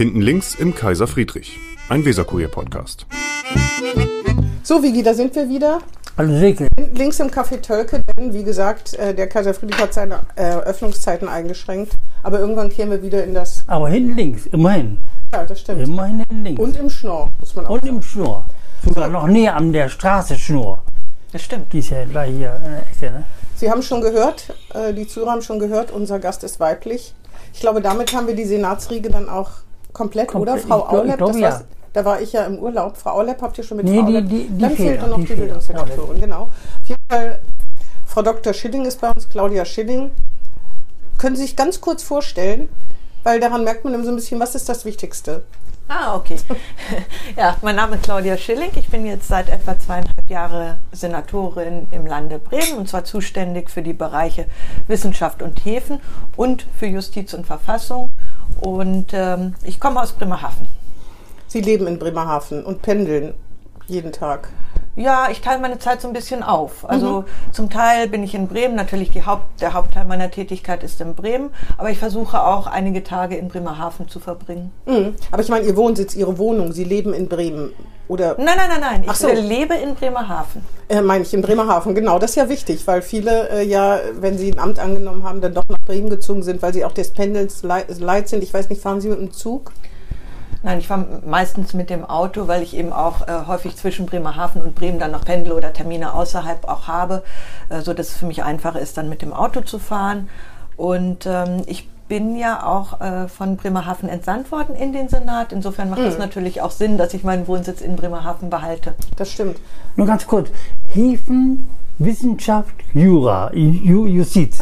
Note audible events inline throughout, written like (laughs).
Hinten links im Kaiser Friedrich, ein Weserkurier-Podcast. So, Vigi, da sind wir wieder. Also. Links im Café Tölke, denn wie gesagt, äh, der Kaiser Friedrich hat seine äh, Öffnungszeiten eingeschränkt. Aber irgendwann kehren wir wieder in das. Aber hinten links, immerhin. Ja, das stimmt. Immerhin hinten links. Und im Schnorr, muss man auch Und sagen. im Schnur. Sogar noch näher an der Straße Schnur. Das stimmt. Die ist ja gleich hier in der Ecke. Ne? Sie haben schon gehört, äh, die Zuhörer haben schon gehört, unser Gast ist weiblich. Ich glaube, damit haben wir die Senatsriege dann auch komplett, Komplett. oder? Frau Ich Aulep, glaub, das ja. da war ich ja im Urlaub. Frau Aulep habt ihr schon mit Nee, Frau die- Aulep? die- die dann fehlt fehlt noch, die die fehlt. Bildungssenatorin, genau. Auf jeden Fall, Frau Dr. Schilling ist bei uns, Claudia Schilling. Können Sie sich ganz kurz vorstellen, weil daran merkt man immer so ein bisschen, was ist das Wichtigste? Ah, okay. (laughs) Ja, mein Name ist Claudia Schilling. Ich bin jetzt seit etwa zweieinhalb Jahre Senatorin im Lande Bremen und zwar zuständig für die Bereiche Wissenschaft und Häfen und für Justiz und Verfassung. Und ähm, ich komme aus Bremerhaven. Sie leben in Bremerhaven und pendeln jeden Tag. Ja, ich teile meine Zeit so ein bisschen auf. Also zum Teil bin ich in Bremen, natürlich die Haupt, der Hauptteil meiner Tätigkeit ist in Bremen, aber ich versuche auch einige Tage in Bremerhaven zu verbringen. Mhm. Aber ich meine, Ihr Wohnsitz, Ihre Wohnung, Sie leben in Bremen. Oder Nein, nein, nein, nein. Ich so. lebe in Bremerhaven. äh, meine ich in Bremerhaven, genau, das ist ja wichtig, weil viele äh, ja, wenn sie ein Amt angenommen haben, dann doch nach Bremen gezogen sind, weil sie auch des Pendels lei- leid sind. Ich weiß nicht, fahren Sie mit dem Zug? Nein, ich fahre meistens mit dem Auto, weil ich eben auch äh, häufig zwischen Bremerhaven und Bremen dann noch pendle oder Termine außerhalb auch habe, äh, so dass es für mich einfacher ist, dann mit dem Auto zu fahren. Und ähm, ich bin ja auch äh, von Bremerhaven entsandt worden in den Senat. Insofern macht es natürlich auch Sinn, dass ich meinen Wohnsitz in Bremerhaven behalte. Das stimmt. Nur ganz kurz. Häfen, Wissenschaft, Jura, Ju, Justiz.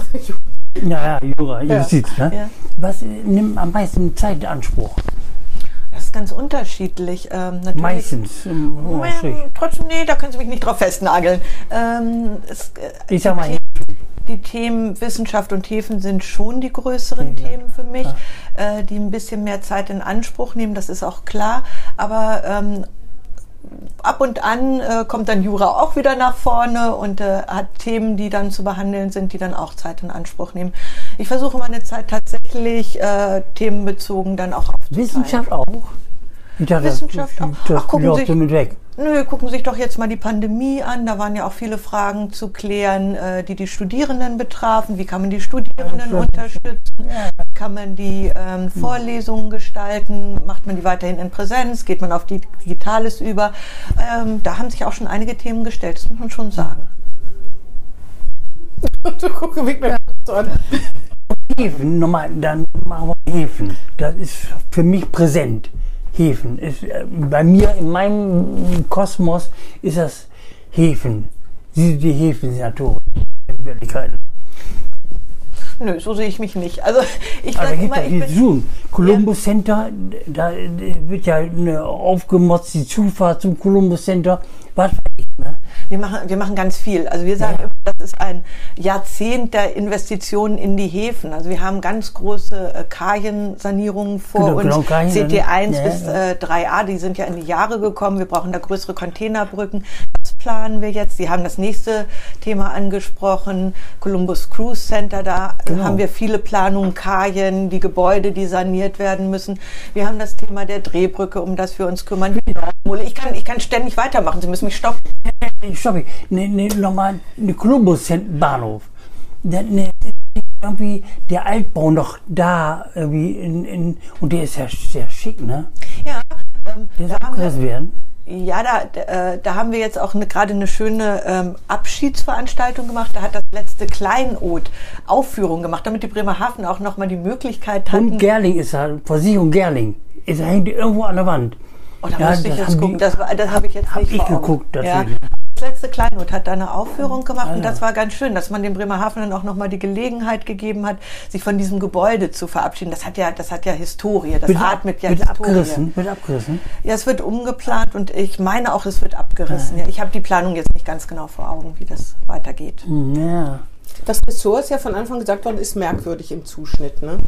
Ja, ja, Jura, Justiz. Ne? Ja. Was äh, nimmt am meisten Zeit in Anspruch? Ist ganz unterschiedlich. Ähm, natürlich. Meistens. Ähm, Trotzdem, nee, da können Sie mich nicht drauf festnageln. Ähm, es, äh, Ich sag mal, die Themen Wissenschaft und Häfen sind schon die größeren Ja. Themen für mich, äh, die ein bisschen mehr Zeit in Anspruch nehmen, das ist auch klar. Aber ähm, ab und an äh, kommt dann Jura auch wieder nach vorne und äh, hat Themen, die dann zu behandeln sind, die dann auch Zeit in Anspruch nehmen. Ich versuche meine Zeit tatsächlich äh, themenbezogen dann auch aufzuteilen. Wissenschaft auch? Ich dachte, Wissenschaft das, auch. das Ach, gucken Sie- mit weg. Nö, gucken Sie sich doch jetzt mal die Pandemie an. Da waren ja auch viele Fragen zu klären, äh, die die Studierenden betrafen. Wie kann man die Studierenden Ja, unterstützen? Wie kann man die ähm, Vorlesungen gestalten? Macht man die weiterhin in Präsenz? Geht man auf die Digitales über? Ähm, da haben sich auch schon einige Themen gestellt, das muss man schon sagen. Du guckst mich mir so an. Häfen, nochmal, dann machen wir Häfen. Das ist für mich präsent. Häfen. Ist, äh, bei mir, in meinem Kosmos, ist das Häfen. Sie sind die Häfensenatorin. In Wirklichkeit. Nö, so sehe ich mich nicht. Also (laughs) ich sage gibt immer, ich bin, tun. Columbus Center, da wird ja eine aufgemotzt, die Zufahrt zum Columbus Center. Was weiß ich, ne? Wir machen, wir machen ganz viel. Also wir sagen, Ja. Das ist ein Jahrzehnt der Investitionen in die Häfen. Also wir haben ganz große äh, Kajensanierungen vor Genau, uns. genau, Kajen, CT1 ja, bis äh, 3a, die sind ja in die Jahre gekommen. Wir brauchen da größere Containerbrücken. Planen wir jetzt. Sie haben das nächste Thema angesprochen, Columbus Cruise Center. Da Genau. haben wir viele Planungen, Kajen, die Gebäude, die saniert werden müssen. Wir haben das Thema der Drehbrücke, um das wir uns kümmern. Ich kann, ich kann ständig weitermachen. Sie müssen mich stoppen. Stopp, ne, ne, nochmal, eine Columbus-Bahnhof. Ne, ne, irgendwie der Altbau noch da, irgendwie in, in, und der ist ja sehr schick, ne? Ja, ähm, Der soll abgerissen werden. Ja da, äh, da haben wir jetzt auch eine, gerade eine schöne ähm, Abschiedsveranstaltung gemacht. Da hat das letzte Kleinod Aufführung gemacht, damit die Bremerhaven auch nochmal die Möglichkeit hatten. Und Gerling ist da, Versicherung Gerling. Ist, hängt irgendwo an der Wand. Oh, da Ja, müsste ich das jetzt gucken. die- Das, das habe ich jetzt hab nicht ich geguckt, Ja. Letzte Kleinod hat da eine Aufführung gemacht und Ah, das war ganz schön, dass man dem Bremerhaven dann auch nochmal die Gelegenheit gegeben hat, sich von diesem Gebäude zu verabschieden. Das hat ja, das hat ja Historie. Das Wird, atmet ja wird Historie. abgerissen, wird abgerissen. Ja, es wird umgeplant und ich meine auch, es wird abgerissen. Ja, ich habe die Planung jetzt nicht ganz genau vor Augen, wie das weitergeht. Hm, Ja. Das Ressort ist ja von Anfang gesagt worden, ist merkwürdig im Zuschnitt. Ne?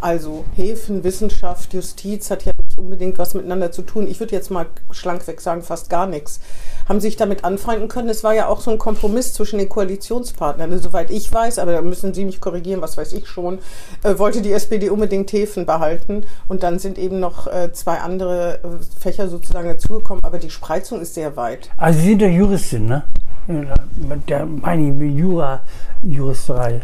Also Häfen, Wissenschaft, Justiz hat ja nicht unbedingt was miteinander zu tun. Ich würde jetzt mal schlankweg sagen, fast gar nichts. Haben sich damit anfreunden können. Es war ja auch so ein Kompromiss zwischen den Koalitionspartnern. Also, soweit ich weiß, aber da müssen Sie mich korrigieren, was weiß ich schon, äh, wollte die SPD unbedingt Häfen behalten. Und dann sind eben noch äh, zwei andere äh, Fächer sozusagen dazugekommen. Aber die Spreizung ist sehr weit. Also Sie sind doch Juristin, ne? Ja, Der meine Jura, Juristerei.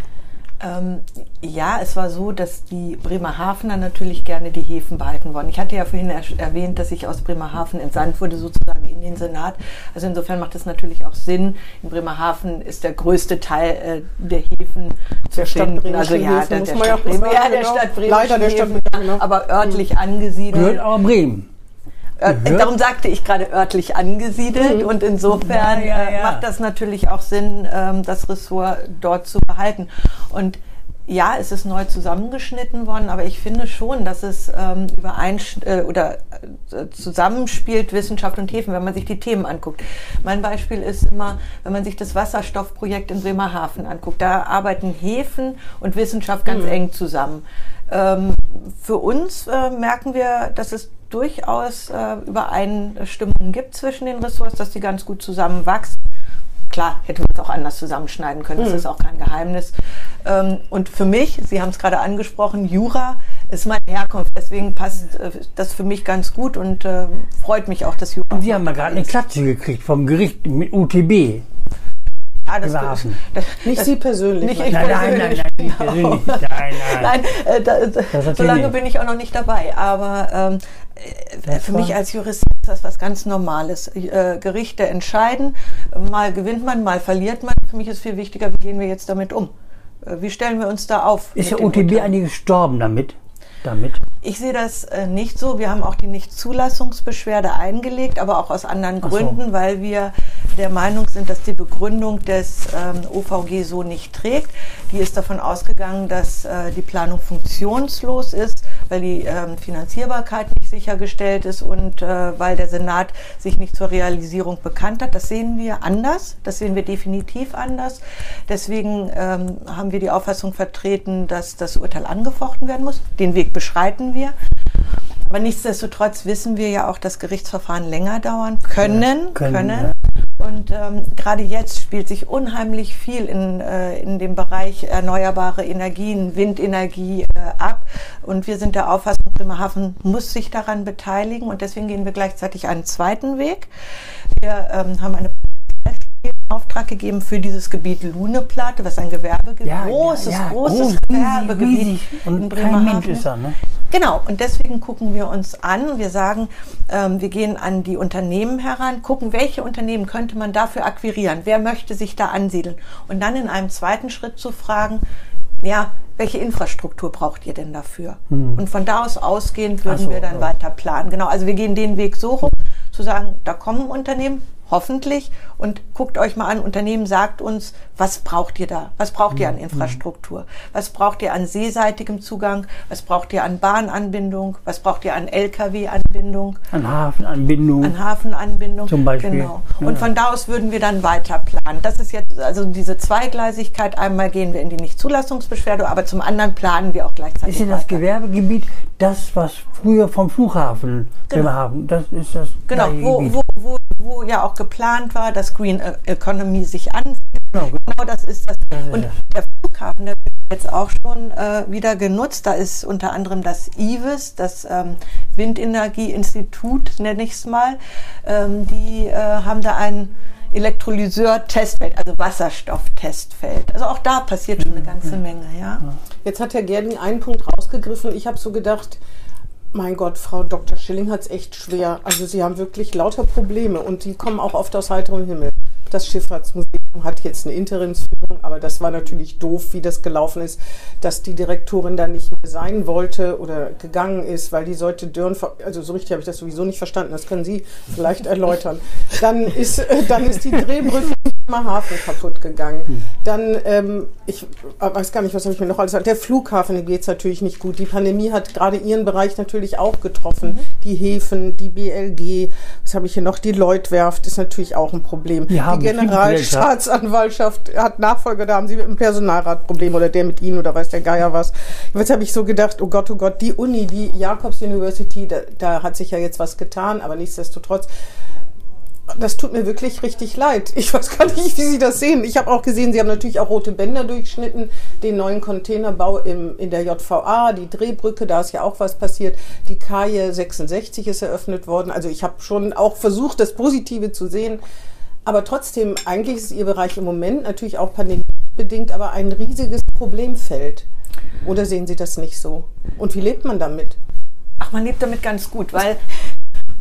Ähm, ja, es war so, dass die Bremerhavener natürlich gerne die Häfen behalten wollen. Ich hatte ja vorhin er erwähnt, dass ich aus Bremerhaven entsandt wurde, sozusagen in den Senat. Also insofern macht es natürlich auch Sinn. In Bremerhaven ist der größte Teil äh, der Häfen zu Der Stadt finden. Bremen Also ja, Häfen, der, muss der man ja Stadt auch Bremen, sagen, ja, der genau. Stadt Bremen. Leider der Stadt Bremen, genau. aber örtlich angesiedelt. Gehört aber Bremen. Gehört? Darum sagte ich gerade örtlich angesiedelt und insofern Ja, ja, äh, ja. macht das natürlich auch Sinn, ähm, das Ressort dort zu behalten. Und ja, es ist neu zusammengeschnitten worden, aber ich finde schon, dass es ähm, übereinst äh, oder äh, zusammenspielt Wissenschaft und Häfen, wenn man sich die Themen anguckt. Mein Beispiel ist immer, wenn man sich das Wasserstoffprojekt in Bremerhaven anguckt, da arbeiten Häfen und Wissenschaft ganz eng zusammen. Ähm, für uns äh, merken wir, dass es durchaus äh, Übereinstimmungen gibt zwischen den Ressorts, dass die ganz gut zusammenwachsen. Klar, hätte man es auch anders zusammenschneiden können, das ist auch kein Geheimnis. Ähm, und für mich, Sie haben es gerade angesprochen, Jura ist meine Herkunft, deswegen passt äh, das für mich ganz gut und äh, freut mich auch, dass Jura. Und Sie haben ja gerade eine Klatsche gekriegt vom Gericht mit UTB. Ja, das, Bremerhaven. das, Nicht das, Sie persönlich. Nicht ich Nein, nein, nein, nein, nicht persönlich. (laughs) Nein, nein. Nein, äh, da, Das so lange nicht. bin ich auch noch nicht dabei. Aber ähm, äh, für mich als Jurist ist das was ganz Normales. Äh, Gerichte entscheiden, mal gewinnt man, mal verliert man. Für mich ist viel wichtiger, wie gehen wir jetzt damit um? Äh, Wie stellen wir uns da auf? Ist der UTB Urteilen? eigentlich gestorben damit? damit? Ich sehe das äh, nicht so. Wir haben auch die Nichtzulassungsbeschwerde eingelegt, aber auch aus anderen so. Gründen, weil wir der Meinung sind, dass die Begründung des ähm, OVG so nicht trägt. Die ist davon ausgegangen, dass äh, die Planung funktionslos ist, weil die ähm, Finanzierbarkeit nicht sichergestellt ist und äh, weil der Senat sich nicht zur Realisierung bekannt hat. Das sehen wir anders. Das sehen wir definitiv anders. Deswegen ähm, haben wir die Auffassung vertreten, dass das Urteil angefochten werden muss. Den Weg beschreiten wir. Aber nichtsdestotrotz wissen wir ja auch, dass Gerichtsverfahren länger dauern können. können, können. Und ähm, gerade jetzt spielt sich unheimlich viel in, äh, in dem Bereich erneuerbare Energien, Windenergie äh, ab. Und wir sind der Auffassung, Bremerhaven muss sich daran beteiligen. Und deswegen gehen wir gleichzeitig einen zweiten Weg. Wir ähm, haben eine Auftrag gegeben für dieses Gebiet Luneplatte, was ein Gewerbegebiet, Ja, großes, ja, ja, großes groß, riesig, Gewerbegebiet riesig. Und in kein Bremerhaven. Mensch ist da, ne? Genau, und deswegen gucken wir uns an. Wir sagen, ähm, wir gehen an die Unternehmen heran, gucken, welche Unternehmen könnte man dafür akquirieren, wer möchte sich da ansiedeln. Und dann in einem zweiten Schritt zu fragen, ja, welche Infrastruktur braucht ihr denn dafür? Und von da aus ausgehend würden so, wir dann ja. weiter planen. Genau, also wir gehen den Weg so rum, zu sagen, da kommen Unternehmen, hoffentlich, und guckt euch mal an, Unternehmen sagt uns, was braucht ihr da? Was braucht ihr an Infrastruktur? Was braucht ihr an seeseitigem Zugang? Was braucht ihr an Bahnanbindung? Was braucht ihr an Lkw-Anbindung? An Hafenanbindung. An Hafenanbindung. Zum Beispiel. Genau. Und von da aus würden wir dann weiter planen. Das ist jetzt also diese Zweigleisigkeit. Einmal gehen wir in die Nichtzulassungsbeschwerde, aber zum anderen planen wir auch gleichzeitig ist ja das weiter. Gewerbegebiet das, was früher vom Flughafen Bremerhaven, das ist das Genau, wo, wo, wo, wo ja auch geplant war, dass Green E- Economy sich an. Genau. Genau das ist das. Und der Flughafen, der wird jetzt auch schon äh, wieder genutzt. Da ist unter anderem das IWIS, das ähm, Windenergieinstitut, nenne ich es mal. Ähm, die äh, haben da ein Elektrolyseur-Testfeld, also Wasserstofftestfeld. Also auch da passiert schon eine ganze Menge, ja. Jetzt hat Herr Gerding einen Punkt rausgegriffen. Ich habe so gedacht, mein Gott, Frau Dr. Schilling hat es echt schwer. Also Sie haben wirklich lauter Probleme und die kommen auch oft aus heiterem Himmel. Das Schifffahrtsmuseum hat jetzt eine Interimsführung, aber das war natürlich doof, wie das gelaufen ist, dass die Direktorin da nicht mehr sein wollte oder gegangen ist, weil die sollte Dörn, also so richtig habe ich das sowieso nicht verstanden, das können Sie vielleicht erläutern. Dann ist, äh, dann ist die Drehbrücke im Hafen kaputt gegangen. Dann, ähm, ich weiß gar nicht, was habe ich mir noch alles gesagt. Der Flughafen, geht es natürlich nicht gut. Die Pandemie hat gerade Ihren Bereich natürlich auch getroffen. Die Häfen, die BLG, was habe ich hier noch? Die Lloydwerft ist natürlich auch ein Problem. Die haben die Generalstaatsanwaltschaft hat Nachfolger, da haben sie mit dem Personalrat Probleme oder der mit Ihnen oder weiß der Geier was. Jetzt habe ich so gedacht, oh Gott, oh Gott, die Uni, die Jacobs University, da, da hat sich ja jetzt was getan, aber nichtsdestotrotz das tut mir wirklich richtig leid. Ich weiß gar nicht, wie Sie das sehen. Ich habe auch gesehen, Sie haben natürlich auch rote Bänder durchschnitten, den neuen Containerbau im, in der JVA, die Drehbrücke, da ist ja auch was passiert. Die Kaje 66 ist eröffnet worden. Also ich habe schon auch versucht, das Positive zu sehen. Aber trotzdem, eigentlich ist Ihr Bereich im Moment natürlich auch pandemiebedingt, aber ein riesiges Problemfeld. Oder sehen Sie das nicht so? Und wie lebt man damit? Ach, man lebt damit ganz gut, weil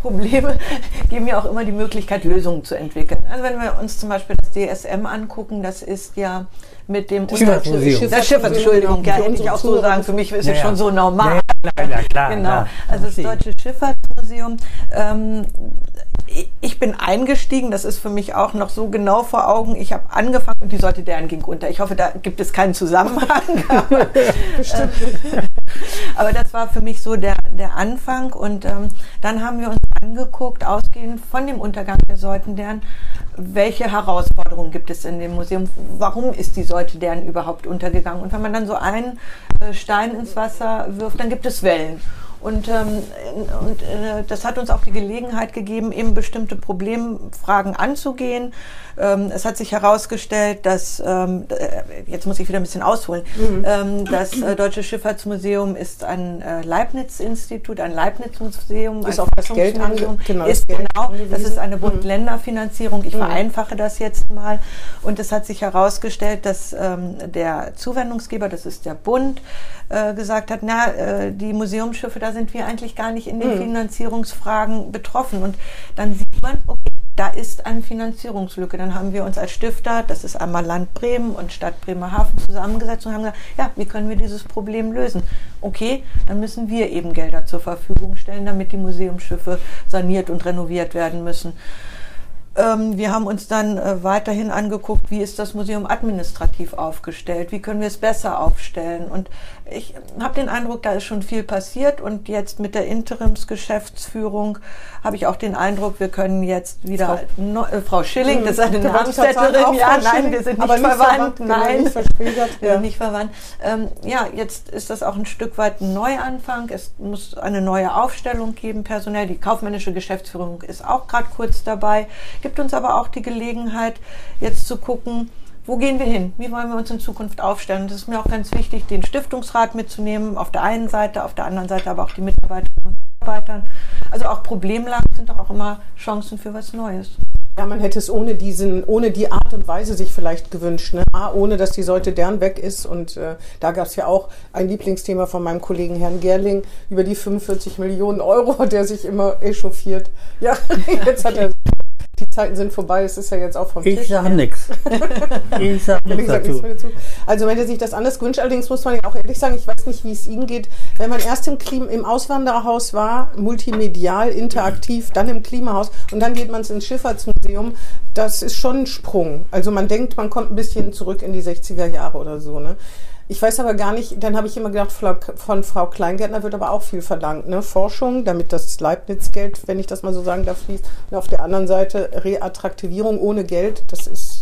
Probleme (laughs) geben ja auch immer die Möglichkeit, Lösungen zu entwickeln. Also wenn wir uns zum Beispiel das DSM angucken, das ist ja mit dem Schifffahrtsmuseum. Das Schifffahrts, Entschuldigung, ja, hätte ich auch so sagen, für mich ist Ja, es schon so normal. Ja, ja, klar, (laughs) Genau, klar. also das. Deutsche Schifffahrtsmuseum. Ähm, ich- bin eingestiegen, das ist für mich auch noch so genau vor Augen. Ich habe angefangen und die Sorte deren ging unter. Ich hoffe, da gibt es keinen Zusammenhang. Aber, (laughs) Bestimmt. aber das war für mich so der, der Anfang. Und ähm, dann haben wir uns angeguckt, ausgehend von dem Untergang der Säutendern, welche Herausforderungen gibt es in dem Museum? Warum ist die Säutendern überhaupt untergegangen? Und wenn man dann so einen äh, Stein ins Wasser wirft, dann gibt es Wellen. Und, ähm, und äh, das hat uns auch die Gelegenheit gegeben, eben bestimmte Problemfragen anzugehen. Ähm, es hat sich herausgestellt, dass, ähm, äh, jetzt muss ich wieder ein bisschen ausholen, ähm, das äh, Deutsche Schifffahrtsmuseum ist ein äh, Leibniz-Institut, ein Leibniz-Museum, Ist ein auf das Geld genau, das ist Geld genau, das ist eine Bund-Länder-Finanzierung. Ich vereinfache das jetzt mal. Und es hat sich herausgestellt, dass ähm, der Zuwendungsgeber, das ist der Bund, äh, gesagt hat, na, äh, die Museumsschiffe, da sind wir eigentlich gar nicht in den Finanzierungsfragen betroffen. Und dann sieht man, okay, da ist eine Finanzierungslücke. Dann haben wir uns als Stifter, das ist einmal Land Bremen und Stadt Bremerhaven zusammengesetzt und haben gesagt, ja, wie können wir dieses Problem lösen? Okay, dann müssen wir eben Gelder zur Verfügung stellen, damit die Museumsschiffe saniert und renoviert werden müssen. Ähm, wir haben uns dann äh, weiterhin angeguckt, wie ist das Museum administrativ aufgestellt, wie können wir es besser aufstellen. Und ich habe den Eindruck, da ist schon viel passiert. Und jetzt mit der Interimsgeschäftsführung habe ich auch den Eindruck, wir können jetzt wieder Frau- Frau, äh, Frau Schilling, das ist eine sagen, Namensvetterin, ja, Frau nein, Schilling, wir sind nicht verwandt, nein, nicht wir sind nicht verwandt. Ähm, ja, jetzt ist das auch ein Stück weit ein Neuanfang. Es muss eine neue Aufstellung geben, personell. Die kaufmännische Geschäftsführung ist auch gerade kurz dabei. Gibt uns aber auch die Gelegenheit, jetzt zu gucken, wo gehen wir hin? Wie wollen wir uns in Zukunft aufstellen? Es ist mir auch ganz wichtig, den Stiftungsrat mitzunehmen, auf der einen Seite, auf der anderen Seite aber auch die Mitarbeiterinnen und Mitarbeitern. Also auch Problemlagen sind doch auch immer Chancen für was Neues. Ja, man hätte es ohne diesen, ohne die Art und Weise sich vielleicht gewünscht. Ne? A, ohne dass die Säute deren weg ist. Und äh, da gab es ja auch ein Lieblingsthema von meinem Kollegen Herrn Gerling über die 45 Millionen Euro, (laughs) der sich immer echauffiert. Ja, (laughs) jetzt hat er. Die Zeiten sind vorbei, es ist ja jetzt auch vom Ich Tisch. sage nichts. (laughs) Ich Wie nichts gesagt, dazu. nichts dazu. Also man hätte sich das anders gewünscht. Allerdings muss man ja auch ehrlich sagen, ich weiß nicht, wie es Ihnen geht. Wenn man erst im, Klima, im Auswandererhaus war, multimedial, interaktiv, dann im Klimahaus und dann geht man ins Schifffahrtsmuseum, das ist schon ein Sprung. Also man denkt, man kommt ein bisschen zurück in die 60er Jahre oder so. Ne? Ich weiß aber gar nicht, dann habe ich immer gedacht, von Frau Kleingärtner wird aber auch viel verlangt. Ne? Forschung, damit das Leibniz-Geld, wenn ich das mal so sagen darf, fließt. Und auf der anderen Seite Reattraktivierung ohne Geld, das ist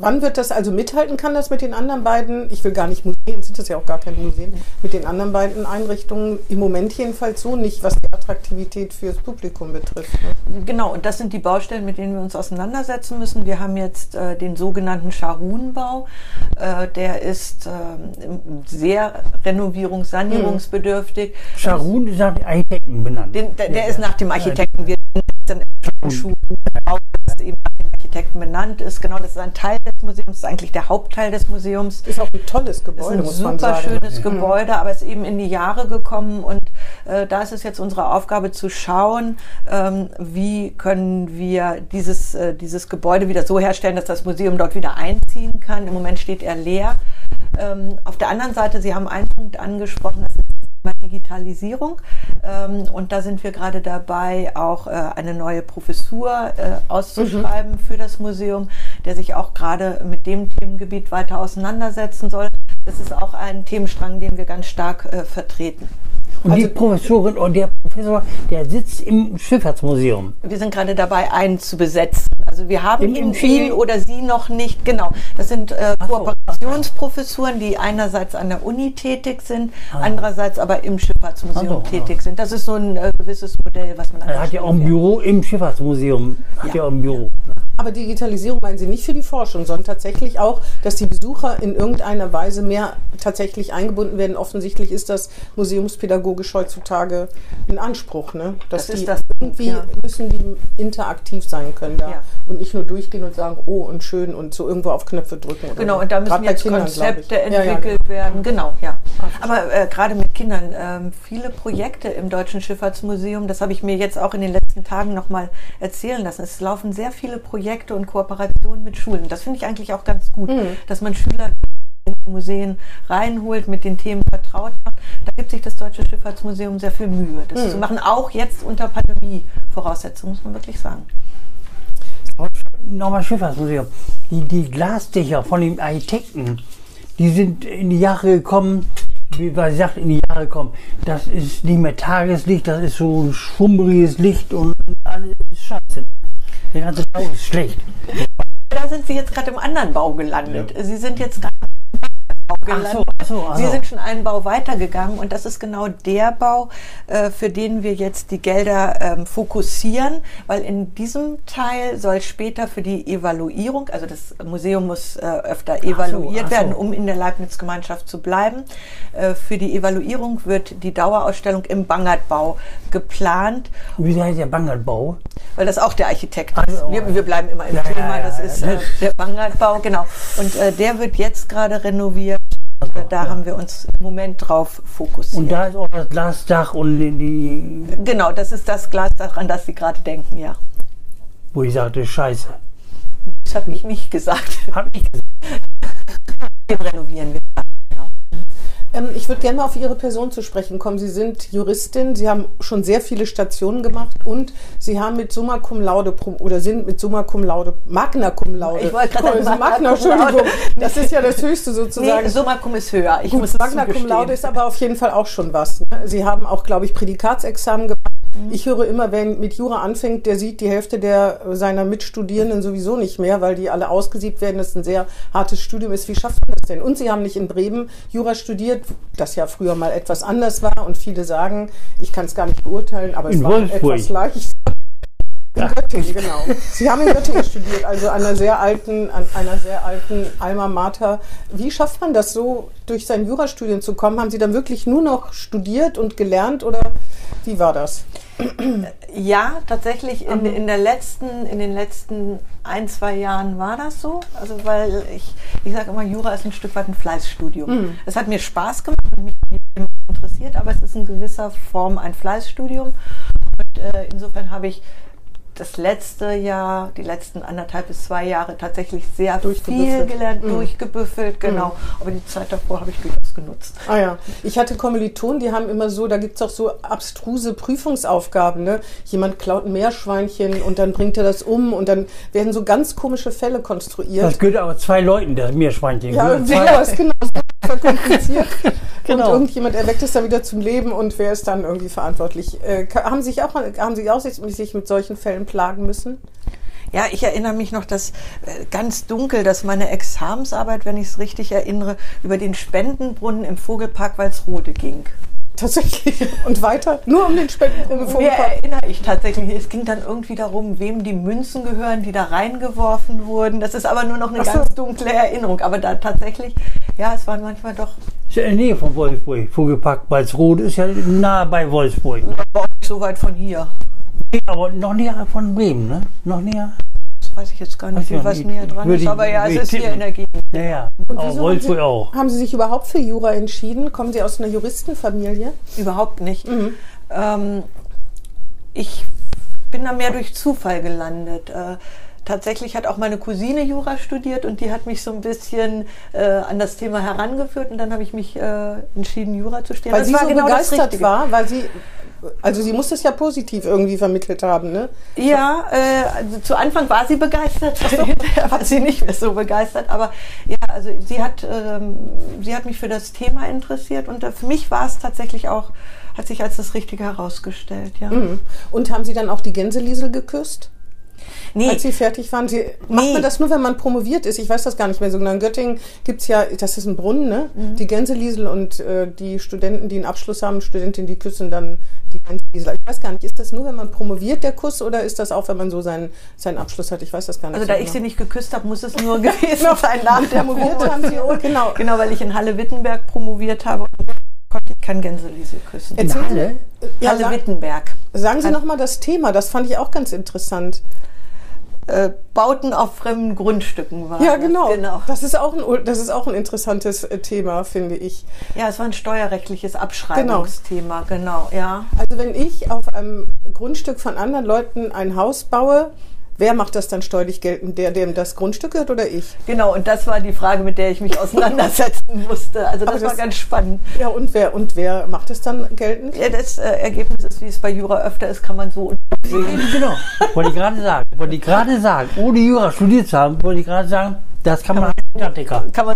Wann wird das also mithalten kann das mit den anderen beiden, ich will gar nicht Museen, sind das ja auch gar keine Museen, mit den anderen beiden Einrichtungen im Moment jedenfalls so nicht, was die Attraktivität fürs Publikum betrifft. Ne? Genau, und das sind die Baustellen, mit denen wir uns auseinandersetzen müssen. Wir haben jetzt äh, den sogenannten Scharunbau. Äh, der ist ähm, sehr renovierungs-, sanierungsbedürftig. Scharun sagt Architekten benannt. Den, der, der Ja, ist nach dem Architekten. Wir nennen es dann im Schuhbau, das eben nach dem Architekten benannt ist. Genau, das ist ein Teil des Museums, ist eigentlich der Hauptteil des Museums. Ist auch ein tolles Es ist Gebäude, ein muss man super schönes Gebäude, aber es ist eben in die Jahre gekommen und äh, da ist es jetzt unsere Aufgabe zu schauen, ähm, wie können wir dieses, äh, dieses Gebäude wieder so herstellen, dass das Museum dort wieder einziehen kann. Im Moment steht er leer. Ähm, auf der anderen Seite, Sie haben einen Punkt angesprochen, das ist Digitalisierung. Ähm, und da sind wir gerade dabei, auch äh, eine neue Professur äh, auszuschreiben für das Museum, der sich auch gerade mit dem Themengebiet weiter auseinandersetzen soll. Das ist auch ein Themenstrang, den wir ganz stark äh, vertreten. Und die Also- Professorin und der Professor, der sitzt im Schifffahrtsmuseum. Wir sind gerade dabei, einen zu besetzen. Also wir haben Im- ihn, Schul- oder sie noch nicht. Genau. Das sind äh. Kooperationsprofessuren, die einerseits an der Uni tätig sind, Ah. andererseits aber im Schifffahrtsmuseum so, tätig sind. Das ist so ein äh, gewisses Modell, was man an Er hat ja auch ein. Büro im Schifffahrtsmuseum. Hat ja auch ein Büro. Aber Digitalisierung meinen Sie nicht für die Forschung, sondern tatsächlich auch, dass die Besucher in irgendeiner Weise mehr tatsächlich eingebunden werden. Offensichtlich ist das museumspädagogisch heutzutage in Anspruch, ne? Dass Das ist die das, irgendwie ja. müssen die interaktiv sein können da Ja. und nicht nur durchgehen und sagen, oh und schön und so irgendwo auf Knöpfe drücken. Oder Genau, und da müssen jetzt Kindern. Konzepte Ja, ja, entwickelt genau. werden. Genau, ja. Aber äh, gerade mit Kindern, ähm, viele Projekte im Deutschen Schifffahrtsmuseum, das habe ich mir jetzt auch in den letzten Tagen nochmal erzählen lassen. Es laufen sehr viele Projekte und Kooperationen mit Schulen. Das finde ich eigentlich auch ganz gut, Mhm. dass man Schüler in die Museen reinholt, mit den Themen vertraut macht. Da gibt sich das Deutsche Schifffahrtsmuseum sehr viel Mühe, das Mhm. zu machen, auch jetzt unter Pandemie-Voraussetzungen, muss man wirklich sagen. Nochmal Schifffahrtsmuseum. Die, die Glasdächer von den Architekten, die sind in die Jahre gekommen, wie man sagt, in die Jahre gekommen. Das ist nicht mehr Tageslicht, das ist so ein schummriges Licht und alles ist scheiße. Der ganze Bau ist schlecht. Da sind Sie jetzt gerade im anderen Bau gelandet. Sie sind jetzt gerade Bau Ach gelandet. so, ach so, ach Sie sind schon einen Bau weitergegangen und das ist genau der Bau, äh, für den wir jetzt die Gelder ähm, fokussieren, weil in diesem Teil soll später für die Evaluierung, also das Museum muss äh, öfter evaluiert so. werden, um in der Leibniz-Gemeinschaft zu bleiben. Äh, Für die Evaluierung wird die Dauerausstellung im Bangertbau geplant, Wie heißt der Bangertbau? weil das auch der Architekt Ach ist. Wir, wir bleiben immer im Ja, ja, Thema, ja, das ja. ist äh, Das- der Bangertbau, genau. Und äh, der wird jetzt gerade renoviert. Da haben wir uns im Moment drauf fokussiert. Und da ist auch das Glasdach und die, die genau, das ist das Glasdach, an das Sie gerade denken, ja. wo ich sagte, scheiße. Das habe ich nicht gesagt. Hab ich gesagt. (laughs) Den renovieren wir. Ähm, ich würde gerne mal auf Ihre Person zu sprechen kommen. Sie sind Juristin, Sie haben schon sehr viele Stationen gemacht und Sie haben mit Summa Cum Laude oder sind mit Summa Cum Laude, Magna Cum Laude. Ich wollte gerade sagen, Magna, Magna Cum Laude. Entschuldigung. Das ist ja das Höchste sozusagen. Nee, Summa cum ist höher. Ich Gut, muss Magna Cum. Laude ist aber auf jeden Fall auch schon was. Ne? Sie haben auch, glaube ich, Prädikatsexamen gemacht. Mhm. Ich höre immer, wer mit Jura anfängt, der sieht die Hälfte der seiner Mitstudierenden sowieso nicht mehr, weil die alle ausgesiebt werden. Das ist ein sehr hartes Studium ist. Wie schafft man das denn? Und Sie haben nicht in Bremen Jura studiert, das ja früher mal etwas anders war. Und viele sagen, ich kann es gar nicht beurteilen, aber es In war Wolfsburg. etwas leicht. In Göttingen, (laughs) genau. Sie haben in Göttingen studiert, also an einer sehr alten, an einer sehr alten Alma Mater. Wie schafft man das so, durch sein Jurastudium zu kommen? Haben Sie dann wirklich nur noch studiert und gelernt oder wie war das? Ja, tatsächlich in, in, der letzten, in den letzten ein, zwei Jahren war das so. Also weil ich, ich sage immer, Jura ist ein Stück weit ein Fleißstudium. Es hat mir Spaß gemacht und mich interessiert, aber es ist in gewisser Form ein Fleißstudium. Und äh, insofern habe ich das letzte Jahr, die letzten anderthalb bis zwei Jahre tatsächlich sehr viel Durchgebüffelt. gelernt, durchgebüffelt, genau. Aber die Zeit davor habe ich durchaus genutzt. Ah ja, ich hatte Kommilitonen, die haben immer so, da gibt's auch so abstruse Prüfungsaufgaben. Ne? Jemand klaut ein Meerschweinchen und dann bringt er das um und dann werden so ganz komische Fälle konstruiert. Das gehört aber zwei Leuten, das Meerschweinchen. Ja, sowas, (laughs) genau. Verkompliziert. (laughs) Genau. Und irgendjemand erweckt es dann wieder zum Leben und wer ist dann irgendwie verantwortlich? Äh, haben, sich auch, haben Sie auch sich sich mit solchen Fällen plagen müssen? Ja, ich erinnere mich noch, dass äh, ganz dunkel, dass meine Examensarbeit, wenn ich es richtig erinnere, über den Spendenbrunnen im Vogelpark Walsrode ging. Tatsächlich. (laughs) Und weiter? Nur um den Spendenbrunnen Mehr Vogelpark. erinnere ich tatsächlich. Es ging dann irgendwie darum, wem die Münzen gehören, die da reingeworfen wurden. Das ist aber nur noch eine so. ganz dunkle Erinnerung. Aber da tatsächlich, ja, es waren manchmal doch Ist ja in der Nähe von Wolfsburg. Vogelpark Balzrode ist ja nah bei Wolfsburg. aber auch nicht so weit von hier. Aber noch näher von Bremen, ne? Noch näher. Das weiß ich jetzt gar nicht, Ach so, wie was näher dran ist. Aber ja, es ist hier Gegend. Ja, ja. Und wieso haben Sie, auch. Haben Sie sich überhaupt für Jura entschieden? Kommen Sie aus einer Juristenfamilie? Überhaupt nicht. Mhm. Ähm, ich bin da mehr durch Zufall gelandet. Äh, tatsächlich hat auch meine Cousine Jura studiert und die hat mich so ein bisschen äh, an das Thema herangeführt und dann habe ich mich äh, entschieden, Jura zu studieren. Weil Das sie war so genau begeistert war, weil sie, also sie muss es ja positiv irgendwie vermittelt haben, ne? Ja, äh, also zu Anfang war sie begeistert, (laughs) hinterher war sie nicht mehr so begeistert. Aber ja, also sie hat, ähm, sie hat mich für das Thema interessiert und äh, für mich war es tatsächlich auch, hat sich als das Richtige herausgestellt. Ja. Mhm. Und haben Sie dann auch die Gänseliesel geküsst? Nee. Als Sie fertig waren, Sie, macht nee. man das nur, wenn man promoviert ist? Ich weiß das gar nicht mehr so genau. In Göttingen gibt es ja, das ist ein Brunnen, ne? Mhm. Die Gänseliesel und äh, die Studenten, die einen Abschluss haben, Studentinnen, die küssen dann die Gänseliesel. Ich weiß gar nicht, ist das nur, wenn man promoviert, der Kuss, oder ist das auch, wenn man so seinen, seinen Abschluss hat? Ich weiß das gar nicht. Also, so da genau. ich sie nicht geküsst habe, muss es nur (laughs) gewesen sein nach der Sie, genau. genau, weil ich in Halle-Wittenberg promoviert habe konnte ich kein Gänseliesel küssen. Erzählen Halle? Ja, Halle Wittenberg. Sagen Sie nochmal das Thema, das fand ich auch ganz interessant. Äh, Bauten auf fremden Grundstücken waren. Ja, genau. Das, genau. Das, ist auch ein, das ist auch ein interessantes äh, Thema, finde ich. Ja, es war ein steuerrechtliches Abschreibungsthema, genau. genau, ja. Also wenn ich auf einem Grundstück von anderen Leuten ein Haus baue, Wer macht das dann steuerlich geltend? Der, dem das Grundstück gehört oder ich? Genau, und das war die Frage, mit der ich mich auseinandersetzen (laughs) musste. Also das, das, war ganz spannend. Ja, und wer, und wer macht es dann geltend? Ja, das äh, Ergebnis ist, wie es bei Jura öfter ist, kann man so sehen. Genau, wollte ich gerade sagen. Wollte ich gerade sagen. Ohne Jura studiert zu haben, wollte ich gerade sagen, das kann, kann man, man Kann man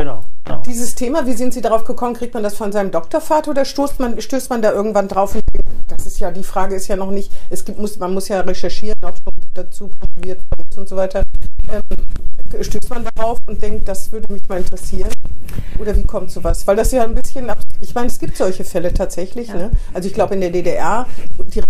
Genau, genau. Dieses Thema, wie sind Sie darauf gekommen? Kriegt man das von seinem Doktorvater oder stößt man, stößt man da irgendwann drauf? Und das ist ja, die Frage ist ja noch nicht, es gibt, muss, man muss ja recherchieren, ob schon dazu promoviert ist und so weiter. Ähm, stößt man darauf und denkt, das würde mich mal interessieren? Oder wie kommt sowas? Weil das ja ein bisschen, ich meine, es gibt solche Fälle tatsächlich. Ja. Ne? Also ich glaube in der DDR, die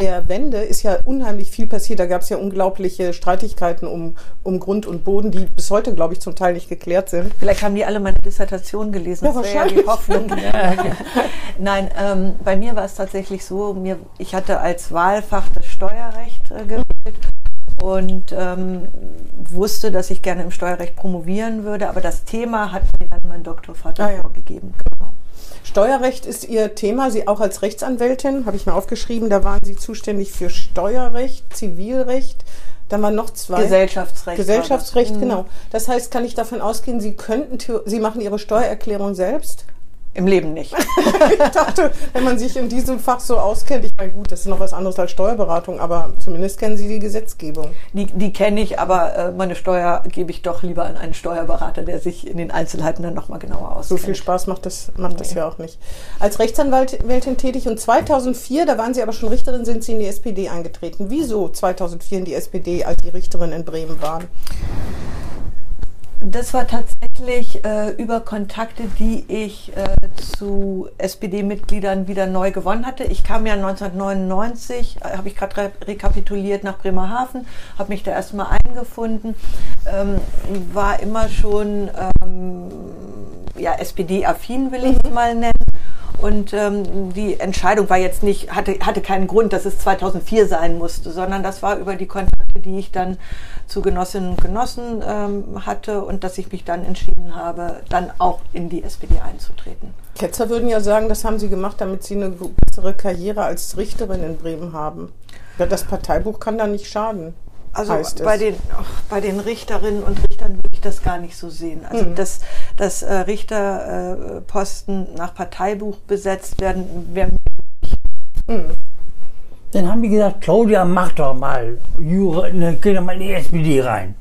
der Wende ist ja unheimlich viel passiert. Da gab es ja unglaubliche Streitigkeiten um, um Grund und Boden, die bis heute, glaube ich, zum Teil nicht geklärt sind. Vielleicht haben die alle meine Dissertation gelesen. Ja, wahrscheinlich. Ja die Hoffnung. (laughs) Nein, ähm, bei mir war es tatsächlich so, mir, ich hatte als Wahlfach das Steuerrecht äh, gewählt und ähm, wusste, dass ich gerne im Steuerrecht promovieren würde, aber das Thema hat mir dann mein Doktorvater ah, ja. vorgegeben. Genau. Steuerrecht ist Ihr Thema. Sie auch als Rechtsanwältin, habe ich mir aufgeschrieben, da waren Sie zuständig für Steuerrecht, Zivilrecht. Dann waren noch zwei. Gesellschaftsrecht. Gesellschaftsrecht, das. Mhm. genau. Das heißt, kann ich davon ausgehen, Sie könnten, Sie machen Ihre Steuererklärung selbst? Im Leben nicht. (laughs) ich dachte, wenn man sich in diesem Fach so auskennt, ich meine, gut, das ist noch was anderes als Steuerberatung, aber zumindest kennen Sie die Gesetzgebung. Die, die kenne ich, aber äh, meine Steuer gebe ich doch lieber an einen Steuerberater, der sich in den Einzelheiten dann nochmal genauer auskennt. So viel Spaß macht das, macht nee. das ja auch nicht. Als Rechtsanwältin tätig und 2004, da waren Sie aber schon Richterin, sind Sie in die SPD eingetreten. Wieso 2004 in die SPD, als Sie Richterin in Bremen waren? Das war tatsächlich äh, über Kontakte, die ich äh, zu SPD-Mitgliedern wieder neu gewonnen hatte. Ich kam ja 1999, äh, habe ich gerade re rekapituliert, nach Bremerhaven, habe mich da erstmal eingefunden, ähm, war immer schon ähm, ja, SPD-affin, will ich es mhm. mal nennen. Und ähm, die Entscheidung war jetzt nicht, hatte, hatte keinen Grund, dass es 2004 sein musste, sondern das war über die Kontakte, die ich dann zu Genossinnen und Genossen ähm, hatte und dass ich mich dann entschieden habe, dann auch in die SPD einzutreten. Ketzer würden ja sagen, das haben Sie gemacht, damit Sie eine bessere Karriere als Richterin in Bremen haben. Das Parteibuch kann da nicht schaden. Also bei den, bei den Richterinnen und Richtern würde ich das gar nicht so sehen. Also mhm. dass, dass äh, Richterposten äh, nach Parteibuch besetzt werden, wäre mhm. Dann haben die gesagt, Claudia, mach doch mal, Jure, ne, geh doch mal in die SPD rein.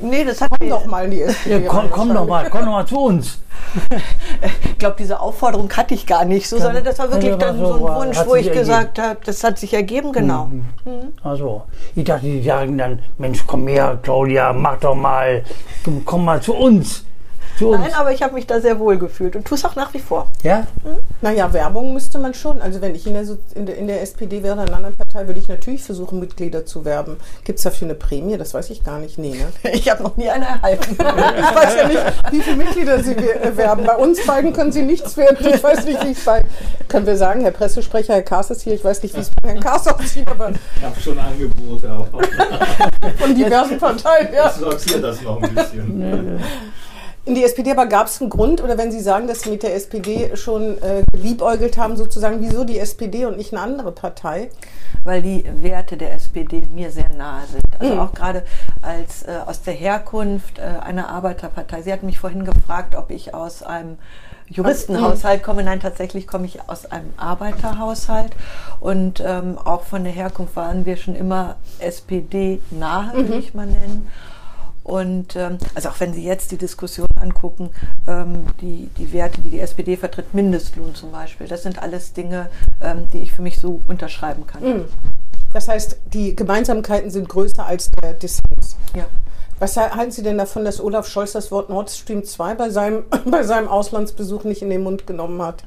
Nee, das hat komm doch mal in die SPD. Ja, komm, komm doch mal, komm doch mal zu uns. (laughs) ich glaube, diese Aufforderung hatte ich gar nicht so, sondern das war wirklich ja, dann so, so ein Wunsch, wo ich ergeben. gesagt habe, das hat sich ergeben, genau. Mhm. Mhm. Also, ich dachte, die sagen dann, Mensch, komm her, Claudia, mach doch mal, komm mal zu uns. Nein, aber ich habe mich da sehr wohl gefühlt und tue es auch nach wie vor. Ja? Hm? Naja, Werbung müsste man schon. Also wenn ich in der, in der, in der SPD wäre, in einer anderen Partei, würde ich natürlich versuchen, Mitglieder zu werben. Gibt es dafür eine Prämie? Das weiß ich gar nicht. Nee, ne? (laughs) Ich habe noch nie eine erhalten. ich weiß ja nicht, wie viele Mitglieder Sie werben. Bei uns beiden können Sie nichts werden. Ich weiß nicht, wie es bei... Können wir sagen, Herr Pressesprecher, Herr Kaas ist hier. Ich weiß nicht, wie es bei Herrn Kaas aussieht, aber... Ich habe schon Angebote auch. (laughs) Von diversen Parteien, ja. Ich sortiere das noch ein bisschen. In die SPD, aber gab es einen Grund, oder wenn Sie sagen, dass Sie mit der SPD schon äh, geliebäugelt haben, sozusagen, wieso die SPD und nicht eine andere Partei? Weil die Werte der SPD mir sehr nahe sind. Also mhm. auch gerade als äh, aus der Herkunft äh, einer Arbeiterpartei. Sie hat mich vorhin gefragt, ob ich aus einem Juristenhaushalt komme. Nein, tatsächlich komme ich aus einem Arbeiterhaushalt und ähm, auch von der Herkunft waren wir schon immer SPD nahe, mhm. will ich mal nennen. Und ähm, also auch wenn Sie jetzt die Diskussion angucken, ähm, die, die Werte, die die SPD vertritt, Mindestlohn zum Beispiel, das sind alles Dinge, ähm, die ich für mich so unterschreiben kann. Mhm. Das heißt, die Gemeinsamkeiten sind größer als der Dissens. Ja. Was halten Sie denn davon, dass Olaf Scholz das Wort Nord Stream 2 bei seinem, (laughs) bei seinem Auslandsbesuch nicht in den Mund genommen hat?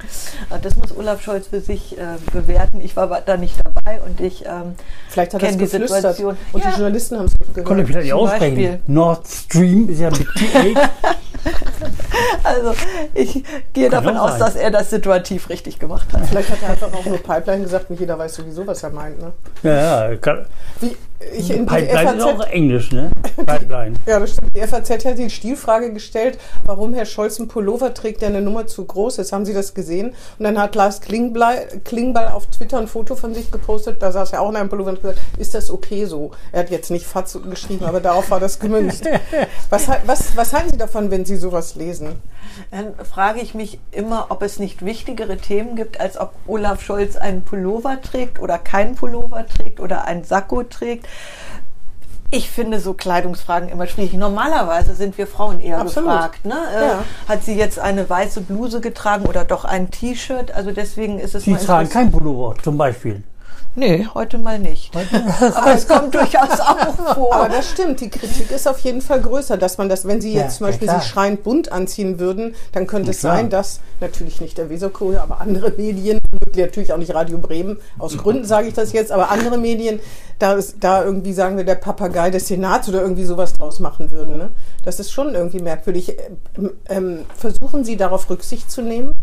Ah, Das muss Olaf Scholz für sich äh, bewerten. Ich war da nicht dabei und ich ähm, Vielleicht hat er es geflüstert Situation. und Ja. die Journalisten haben es nicht Konnte gehört. vielleicht nicht aussprechen. Beispiel. Nord Stream ist ja mit TH. (laughs) Also ich gehe Kann davon aus, sein. dass er das situativ richtig gemacht hat. Vielleicht hat er einfach auch nur Pipeline gesagt, nicht jeder weiß sowieso, was er meint. Ne? ja, ja. Kann, Wie, ich in Pipeline ist auch FAZ, Englisch, ne? Pipeline. ja, das stimmt. Die FAZ hat die Stilfrage gestellt, warum Herr Scholz einen Pullover trägt, der eine Nummer zu groß ist. Haben Sie das gesehen? Und dann hat Lars Klingbeil, Klingbeil auf Twitter ein Foto von sich gepostet. Da saß er auch in einem Pullover und hat gesagt, ist das okay so? Er hat jetzt nicht Fatz geschrieben, aber darauf war das gemünzt. (laughs) Was, was, was halten Sie davon, wenn Sie sowas lesen? Dann frage ich mich immer, ob es nicht wichtigere Themen gibt, als ob Olaf Scholz einen Pullover trägt oder keinen Pullover trägt oder einen Sakko trägt. Ich finde so Kleidungsfragen immer schwierig. Normalerweise sind wir Frauen eher Absolut. gefragt. Ne? Äh, Ja. Hat sie jetzt eine weiße Bluse getragen oder doch ein T-Shirt? Also deswegen ist es Sie tragen kein Pullover zum Beispiel. Nee, heute mal nicht. (laughs) Aber es kommt durchaus auch (laughs) vor. Aber das stimmt, die Kritik ist auf jeden Fall größer, dass man das, wenn Sie Ja, jetzt zum ja, Beispiel klar. sich schreiend bunt anziehen würden, dann könnte es klar. sein, dass natürlich nicht der Weserkurier, aber andere (laughs) Medien, natürlich auch nicht Radio Bremen, aus Gründen sage ich das jetzt, aber andere Medien, da, ist, da irgendwie sagen wir der Papagei des Senats oder irgendwie sowas draus machen würden. Ne? Das ist schon irgendwie merkwürdig. Ähm, ähm, versuchen Sie darauf Rücksicht zu nehmen?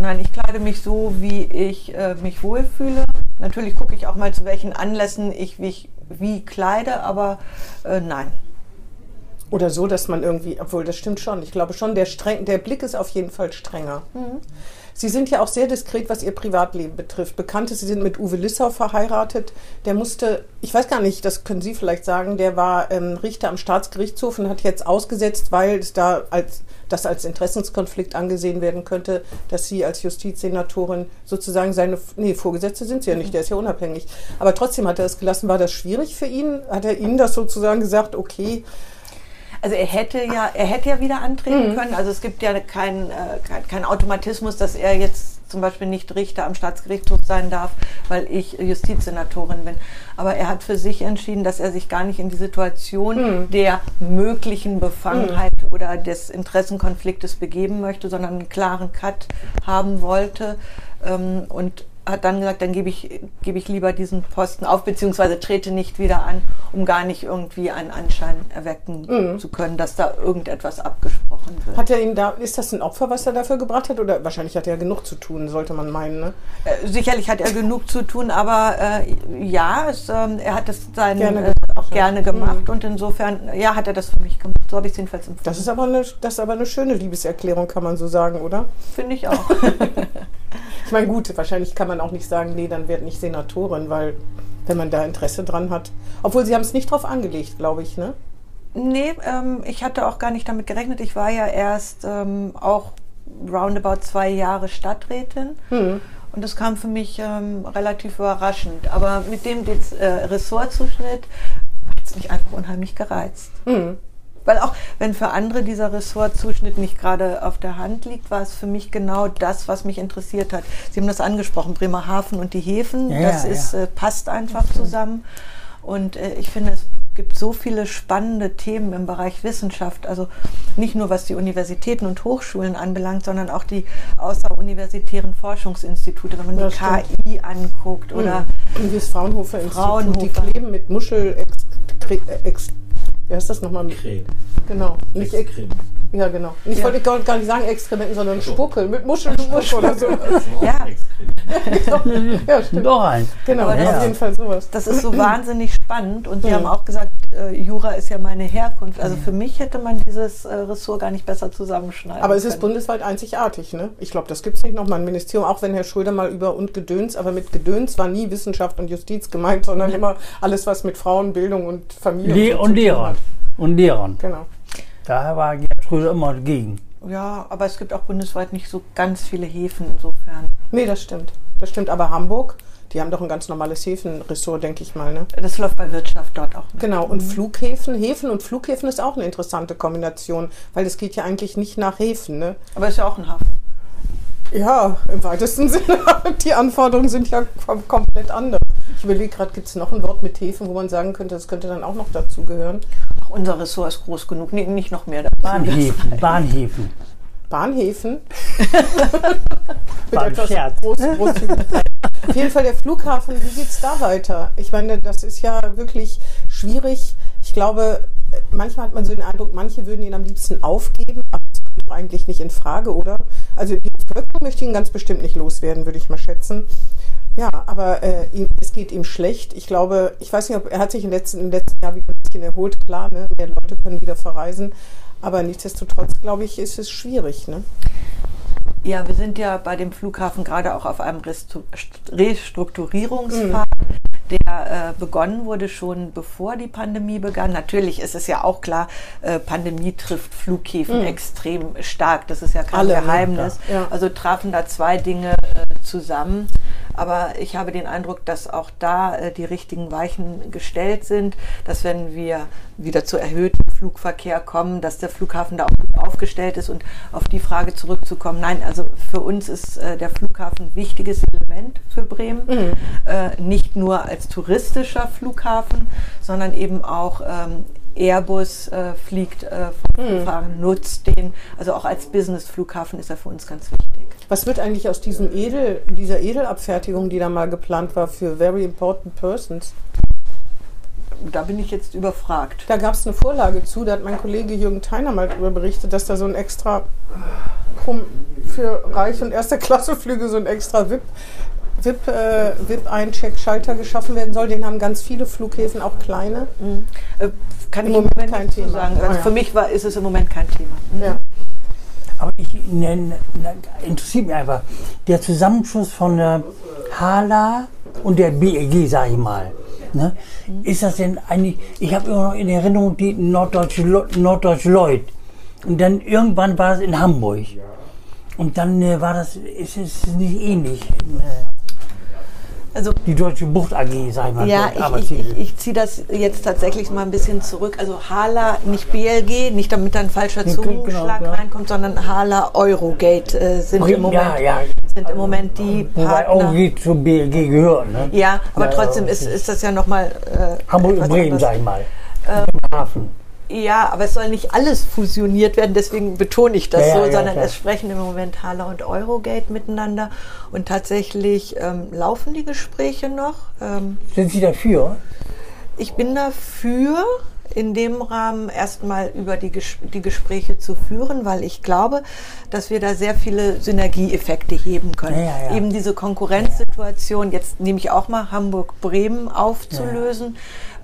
Nein, ich kleide mich so, wie ich äh, mich wohlfühle. Natürlich gucke ich auch mal, zu welchen Anlässen ich mich wie kleide, aber äh, nein. Oder so, dass man irgendwie, obwohl das stimmt schon, ich glaube schon, der, streng, der Blick ist auf jeden Fall strenger. Sie sind ja auch sehr diskret, was Ihr Privatleben betrifft. Bekannt ist, Sie sind mit Uwe Lissau verheiratet. Der musste, ich weiß gar nicht, das können Sie vielleicht sagen, der war ähm, Richter am Staatsgerichtshof und hat jetzt ausgesetzt, weil es da als, das als Interessenskonflikt angesehen werden könnte, dass Sie als Justizsenatorin sozusagen seine, nee, Vorgesetzte sind Sie ja nicht, der ist ja unabhängig. Aber trotzdem hat er es gelassen. War das schwierig für ihn? Hat er Ihnen das sozusagen gesagt, okay, Also er hätte ja, er hätte ja wieder antreten können. Also es gibt ja keinen äh, kein, kein Automatismus, dass er jetzt zum Beispiel nicht Richter am Staatsgerichtshof sein darf, weil ich Justizsenatorin bin. Aber er hat für sich entschieden, dass er sich gar nicht in die Situation der möglichen Befangenheit oder des Interessenkonfliktes begeben möchte, sondern einen klaren Cut haben wollte. Ähm, und hat dann gesagt, dann gebe ich, gebe ich lieber diesen Posten auf, beziehungsweise trete nicht wieder an, um gar nicht irgendwie einen Anschein erwecken zu können, dass da irgendetwas abgesprochen wird. Hat er ihn da, ist das ein Opfer, was er dafür gebracht hat? Oder wahrscheinlich hat er genug zu tun, sollte man meinen, ne? Äh, sicherlich hat er genug zu tun, aber äh, ja, es, ähm, er hat es sein, Gerne äh, auch ja. gerne gemacht und insofern, ja, hat er das für mich gemacht. So habe ich es jedenfalls empfunden. Das ist aber eine, das ist aber eine schöne Liebeserklärung, kann man so sagen, oder? finde ich auch. (laughs) Ich meine, gut, wahrscheinlich kann man auch nicht sagen, nee, dann werd nicht Senatorin, weil wenn man da Interesse dran hat. Obwohl sie haben es nicht drauf angelegt, glaube ich, ne? Nee, ähm, ich hatte auch gar nicht damit gerechnet. Ich war ja erst ähm, auch roundabout zwei Jahre Stadträtin. Und das kam für mich ähm, relativ überraschend. Aber mit dem Dez- äh, Ressortzuschnitt hat es mich einfach unheimlich gereizt. Weil auch wenn für andere dieser Ressortzuschnitt nicht gerade auf der Hand liegt, war es für mich genau das, was mich interessiert hat. Sie haben das angesprochen, Bremerhaven und die Häfen, Ja, das ja, ist, ja. Äh, passt einfach zusammen. Und äh, ich finde, es gibt so viele spannende Themen im Bereich Wissenschaft. Also nicht nur was die Universitäten und Hochschulen anbelangt, sondern auch die außeruniversitären Forschungsinstitute, wenn man Das die stimmt. KI anguckt oder Und das Fraunhofer Institut, Fraunhofer. die kleben mit Muschel, ex, wie heißt das nochmal? Creme. Genau. Nicht Creme. Ja, genau. Ich Ja. wollte gar nicht sagen Exkrementen, sondern Spuckel, mit Muschelschmuck oder so. ja, (laughs) ja, stimmt. Doch ein. Genau, Aber auf jeden Fall sowas. Das ist so (clears throat) wahnsinnig spannend und Sie Mhm. haben auch gesagt, äh, Jura ist ja meine Herkunft. Also für mich hätte man dieses äh, Ressort gar nicht besser zusammenschneiden Aber es ist können. bundesweit einzigartig, ne? Ich glaube, das gibt es nicht nochmal ein Ministerium, auch wenn Herr Schröder mal über und Gedöns, aber mit Gedöns war nie Wissenschaft und Justiz gemeint, sondern immer alles, was mit Frauen, Bildung und Familie Le so und tun Lehrern. Und Lehrern. Genau. Daher war Schröder immer dagegen. Ja, aber es gibt auch bundesweit nicht so ganz viele Häfen insofern. Nee, das stimmt. Das stimmt. Aber Hamburg, die haben doch ein ganz normales Häfenressort, denke ich mal, ne? Das läuft bei Wirtschaft dort auch. Mit. Genau, und Flughäfen, Häfen und Flughäfen ist auch eine interessante Kombination, weil es geht ja eigentlich nicht nach Häfen, ne? Aber ist ja auch ein Hafen. Ja, im weitesten (laughs) Sinne. Die Anforderungen sind ja kom komplett anders. Ich überlege gerade, gibt es noch ein Wort mit Häfen, wo man sagen könnte, das könnte dann auch noch dazu gehören? Ach, unser Ressort ist groß genug, nee, nicht noch mehr. Bahnhäfen, Bahnhäfen. Bahnhäfen? Ein etwas Scherz. groß, großzügig. Auf jeden Fall der Flughafen, wie geht's da weiter? Ich meine, das ist ja wirklich schwierig. Ich glaube, manchmal hat man so den Eindruck, manche würden ihn am liebsten aufgeben, aber das kommt doch eigentlich nicht in Frage, oder? Also die Bevölkerung möchte ihn ganz bestimmt nicht loswerden, würde ich mal schätzen. Ja, aber äh, ihm, es geht ihm schlecht. Ich glaube, ich weiß nicht, ob er hat sich im letzten, im letzten Jahr wieder ein bisschen erholt, klar, ne? mehr Leute können wieder verreisen. Aber nichtsdestotrotz, glaube ich, ist es schwierig. Ne? Ja, wir sind ja bei dem Flughafen gerade auch auf einem Restrukturierungspfad, der äh, begonnen wurde schon bevor die Pandemie begann. Natürlich ist es ja auch klar, äh, Pandemie trifft Flughäfen extrem stark. Das ist ja kein Alle, ne? Geheimnis. Ja. Also trafen da zwei Dinge äh, zusammen. Aber ich habe den Eindruck, dass auch da äh, die richtigen Weichen gestellt sind, dass wenn wir wieder zu erhöhtem Flugverkehr kommen, dass der Flughafen da auch gut aufgestellt ist und auf die Frage zurückzukommen. Nein, also für uns ist äh, der Flughafen ein wichtiges Element für Bremen. Äh, nicht nur als touristischer Flughafen, sondern eben auch ähm, Airbus äh, fliegt äh, vom Flughafen, nutzt den. Also auch als Business-Flughafen ist er für uns ganz wichtig. Was wird eigentlich aus diesem Edel, dieser Edelabfertigung, die da mal geplant war für Very Important Persons? Da bin ich jetzt überfragt. Da gab es eine Vorlage zu, da hat mein Kollege Jürgen Theiner mal darüber berichtet, dass da so ein extra für Reich- und Erster-Klasse-Flüge so ein extra VIP, VIP, äh, VIP-Eincheck-Schalter geschaffen werden soll. Den haben ganz viele Flughäfen, auch kleine. Äh, kann Im ich Moment kein Thema. sagen. Ah, Also ja. für mich war, ist es im Moment kein Thema. Ja. Aber ich nenn, nenn, interessiert mich einfach der Zusammenschluss von der Hala und der BEG, sag ich mal. Ne? Ist das denn eigentlich, ich habe immer noch in Erinnerung die Norddeutsche, Norddeutsche Lloyd. Und dann irgendwann war es in Hamburg. Und dann äh, war das, ist es nicht ähnlich. Äh, Also die Deutsche Bucht AG, sag ich mal. Ja, ich, ich, ich, ich ziehe das jetzt tatsächlich mal ein bisschen zurück. Also Hala, nicht BLG, nicht damit da ein falscher Ja, genau, ja. reinkommt, sondern Hala Eurogate äh, sind, im Moment, ja, ja. sind im Moment die Wobei Partner. wie zu BLG gehört. Ne? Ja, aber Ja, trotzdem ja, ist, ist das ja nochmal. Äh, Hamburg und etwas Bremen, anderes. sag ich mal. Im Hafen. Ja, aber es soll nicht alles fusioniert werden, deswegen betone ich das Ja, so, ja, sondern klar. es sprechen im Moment Hala und Eurogate miteinander und tatsächlich ähm, laufen die Gespräche noch. Ähm, Sind Sie dafür? ich bin dafür, in dem Rahmen erstmal über die, Ges die Gespräche zu führen, weil ich glaube, dass wir da sehr viele Synergieeffekte heben können. Ja, ja, ja. Eben diese Konkurrenzsituation, jetzt nehme ich auch mal Hamburg-Bremen aufzulösen.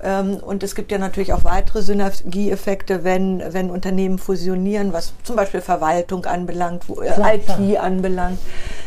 Ähm, Und es gibt ja natürlich auch weitere Synergieeffekte, wenn, wenn Unternehmen fusionieren, was zum Beispiel Verwaltung anbelangt, wo, äh, Klar, IT klar. anbelangt.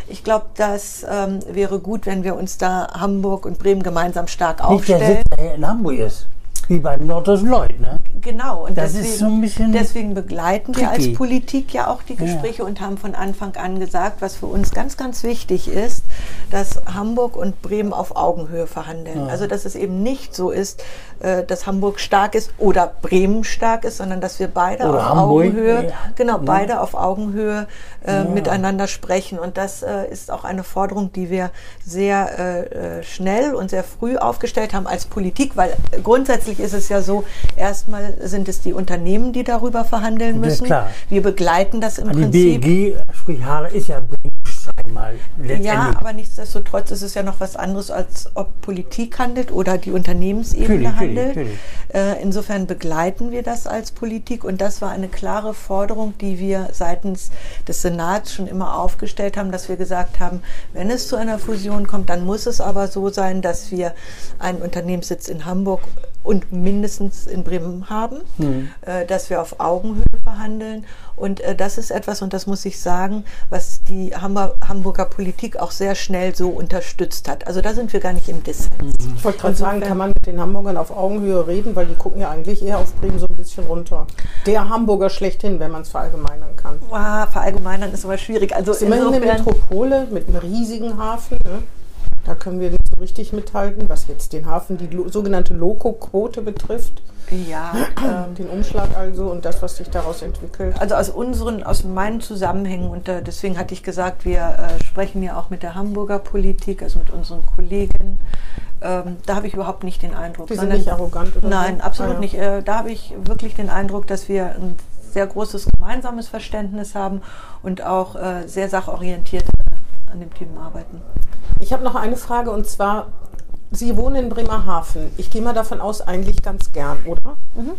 Ich glaube, das ähm, wäre gut, wenn wir uns da Hamburg und Bremen gemeinsam stark Nicht der aufstellen. Sitz, der in Hamburg ist. Wie beim Norddeutschen Lloyd, ne? Genau, und Das deswegen, ist so ein bisschen deswegen begleiten wir als tricky. Politik ja auch die Gespräche und haben von Anfang an gesagt, was für uns ganz, ganz wichtig ist, dass Hamburg und Bremen auf Augenhöhe verhandeln. Also dass es eben nicht so ist, äh, dass Hamburg stark ist oder Bremen stark ist, sondern dass wir beide Oder auf Hamburg, Augenhöhe, ja. genau, beide auf Augenhöhe äh, miteinander sprechen. Und das äh, ist auch eine Forderung, die wir sehr äh, äh, schnell und sehr früh aufgestellt haben als Politik, weil grundsätzlich ist es ja so, erstmal sind es die Unternehmen, die darüber verhandeln müssen. klar. Wir begleiten das im Die Prinzip. BEG, sprich Halle, ist ja Bremen, sag ich mal, letztendlich. Ja, aber nichtsdestotrotz ist es ja noch was anderes, als ob Politik handelt oder die Unternehmensebene Natürlich, handelt. natürlich, Äh, insofern begleiten wir das als Politik und das war eine klare Forderung, die wir seitens des Senats schon immer aufgestellt haben, dass wir gesagt haben, wenn es zu einer Fusion kommt, dann muss es aber so sein, dass wir einen Unternehmenssitz in Hamburg und mindestens in Bremen haben, Hm. äh, dass wir auf Augenhöhe verhandeln. Und äh, das ist etwas, und das muss ich sagen, was die Hamburger Politik auch sehr schnell so unterstützt hat. Also da sind wir gar nicht im Dissens. Ich wollte gerade sagen, kann man mit den Hamburgern auf Augenhöhe reden, weil die gucken ja eigentlich eher auf Bremen so ein bisschen runter. Der Hamburger schlechthin, wenn man es verallgemeinern kann. Ah, verallgemeinern ist aber schwierig. Also ist immerhin eine Metropole mit einem riesigen Hafen. Ne? Da können wir nicht so richtig mithalten, was jetzt den Hafen, die sogenannte Loco-Quote betrifft. Ja, ähm, Den Umschlag also und das, was sich daraus entwickelt. also aus unseren, aus meinen Zusammenhängen und äh, deswegen hatte ich gesagt, wir äh, sprechen ja auch mit der Hamburger Politik, also mit unseren Kollegen. Ähm, da habe ich überhaupt nicht den Eindruck. Die sind sondern- nicht arrogant oder Nein, so? absolut Ah, ja. nicht. Äh, da habe ich wirklich den Eindruck, dass wir ein sehr großes gemeinsames Verständnis haben und auch äh, sehr sachorientiert an dem Thema arbeiten. Ich habe noch eine Frage und zwar, Sie wohnen in Bremerhaven. Ich gehe mal davon aus, eigentlich ganz gern, oder? Mhm.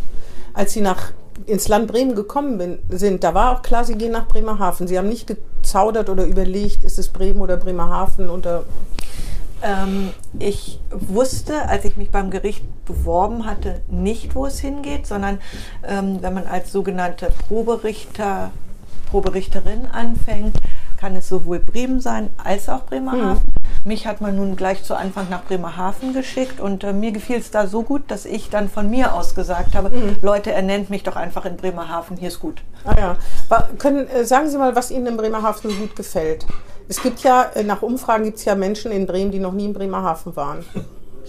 Als Sie nach, ins Land Bremen gekommen bin, sind, da war auch klar, Sie gehen nach Bremerhaven. Sie haben nicht gezaudert oder überlegt, ist es Bremen oder Bremerhaven oder Ähm, ich wusste, als ich mich beim Gericht beworben hatte, nicht, wo es hingeht, sondern ähm, wenn man als sogenannte Proberichter, Proberichterin anfängt, kann es sowohl Bremen sein als auch Bremerhaven. Mich hat man nun gleich zu Anfang nach Bremerhaven geschickt und äh, mir gefiel es da so gut, dass ich dann von mir aus gesagt habe, Leute, er nennt mich doch einfach in Bremerhaven, hier ist gut. Ah ja. Wa- Können, äh, sagen Sie mal, was Ihnen in Bremerhaven so gut gefällt. Es gibt ja, äh, nach Umfragen gibt es ja Menschen in Bremen, die noch nie in Bremerhaven waren.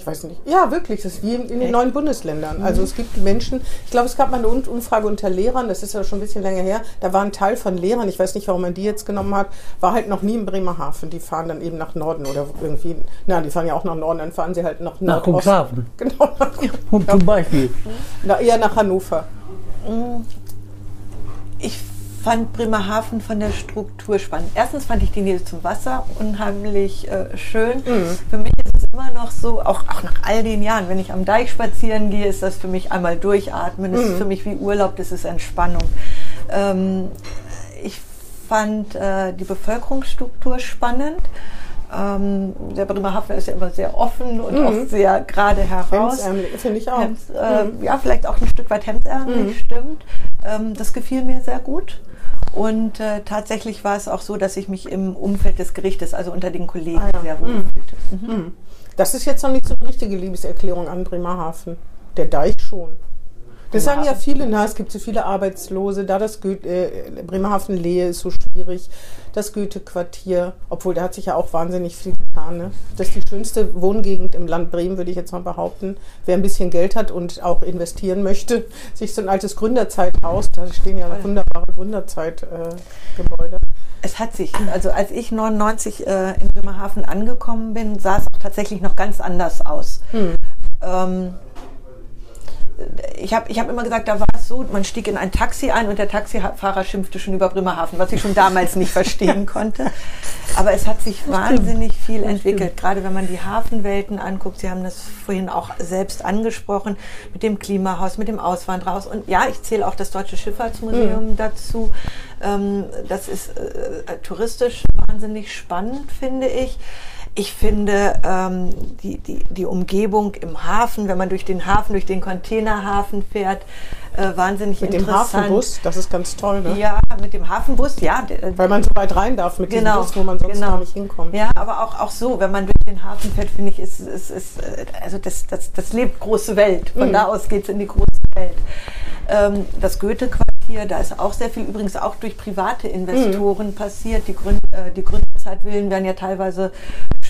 Ich weiß nicht. Ja, wirklich. Das ist wie in den Echt? neuen Bundesländern. Also es gibt Menschen, ich glaube, es gab mal eine Umfrage unter Lehrern, das ist ja schon ein bisschen länger her. Da war ein Teil von Lehrern, ich weiß nicht, warum man die jetzt genommen hat, war halt noch nie in Bremerhaven. Die fahren dann eben nach Norden oder irgendwie, na, die fahren ja auch nach Norden, dann fahren sie halt nach Nach. Cuxhaven. (laughs) Genau, nach, Und zum Beispiel. na, eher nach Hannover. Ich fand Bremerhaven von der Struktur spannend. Erstens fand ich die Nähe zum Wasser unheimlich äh, schön. Für mich ist es immer noch so, auch, auch nach all den Jahren, wenn ich am Deich spazieren gehe, ist das für mich einmal durchatmen. Das ist für mich wie Urlaub, das ist Entspannung. Ähm, ich fand äh, die Bevölkerungsstruktur spannend. Ähm, der Bremerhaven ist ja immer sehr offen und auch sehr gerade heraus. Finde ich auch. Hems, äh, Ja, vielleicht auch ein Stück weit hemdsärmelig, stimmt. Ähm, das gefiel mir sehr gut. Und äh, tatsächlich war es auch so, dass ich mich im Umfeld des Gerichtes, also unter den Kollegen, Ah ja. sehr wohl fühlte. Das ist jetzt noch nicht so eine richtige Liebeserklärung an Bremerhaven. Der Deich schon. Das sagen ja viele, na, es gibt so viele Arbeitslose, da das Goethe, äh, Bremerhaven-Lehe ist so schwierig, das Goethe-Quartier, obwohl da hat sich ja auch wahnsinnig viel getan. Ne? Das ist die schönste Wohngegend im Land Bremen, würde ich jetzt mal behaupten. Wer ein bisschen Geld hat und auch investieren möchte, (laughs) sich so ein altes Gründerzeithaus, da stehen ja wunderbare Gründerzeitgebäude. Es hat sich, also als ich 99 äh, in Bremerhaven angekommen bin, sah es auch tatsächlich noch ganz anders aus. Ähm, ich habe ich hab immer gesagt, da war es so, man stieg in ein Taxi ein und der Taxifahrer schimpfte schon über Bremerhaven, was ich schon damals nicht verstehen konnte. Aber es hat sich wahnsinnig viel entwickelt, gerade wenn man die Hafenwelten anguckt. Sie haben das vorhin auch selbst angesprochen, mit dem Klimahaus, mit dem Auswanderhaus. Und ja, ich zähle auch das Deutsche Schifffahrtsmuseum dazu. Ähm, das ist äh, touristisch wahnsinnig spannend, finde ich. Ich finde ähm, die, die, die Umgebung im Hafen, wenn man durch den Hafen, durch den Containerhafen fährt, äh, wahnsinnig Mit dem interessant. Hafenbus, das ist ganz toll, ne? Ja, mit dem Hafenbus, ja. der- Weil man so weit rein darf mit Genau, dem Bus, wo man sonst genau. gar nicht hinkommt. Ja, aber auch, auch so, wenn man durch den Hafen fährt, finde ich, ist, ist, ist äh, also das, das, das lebt große Welt. Mhm. Von da aus geht es in die große Welt. Ähm, das Goethe-Quartier, da ist auch sehr viel, übrigens auch durch private Investoren Mhm. passiert. Die, Gründ, äh, die Gründerzeitvillen werden ja teilweise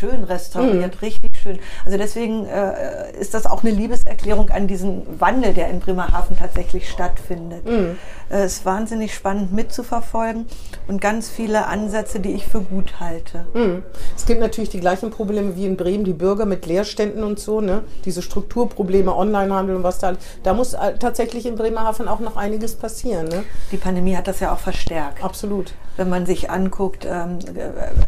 schön restauriert, Mhm. richtig schön. Also deswegen äh, ist das auch eine Liebeserklärung an diesen Wandel, der in Bremerhaven tatsächlich stattfindet. Mhm. Äh, Es ist wahnsinnig spannend mitzuverfolgen und ganz viele Ansätze, die ich für gut halte. Mhm. Es gibt natürlich die gleichen Probleme wie in Bremen, die Bürger mit Leerständen und so, ne? Diese Strukturprobleme, Onlinehandel und was da. Da muss äh, tatsächlich in Bremerhaven auch noch einiges passieren, ne? Die Pandemie hat das ja auch verstärkt. Absolut. Wenn man sich anguckt, ähm,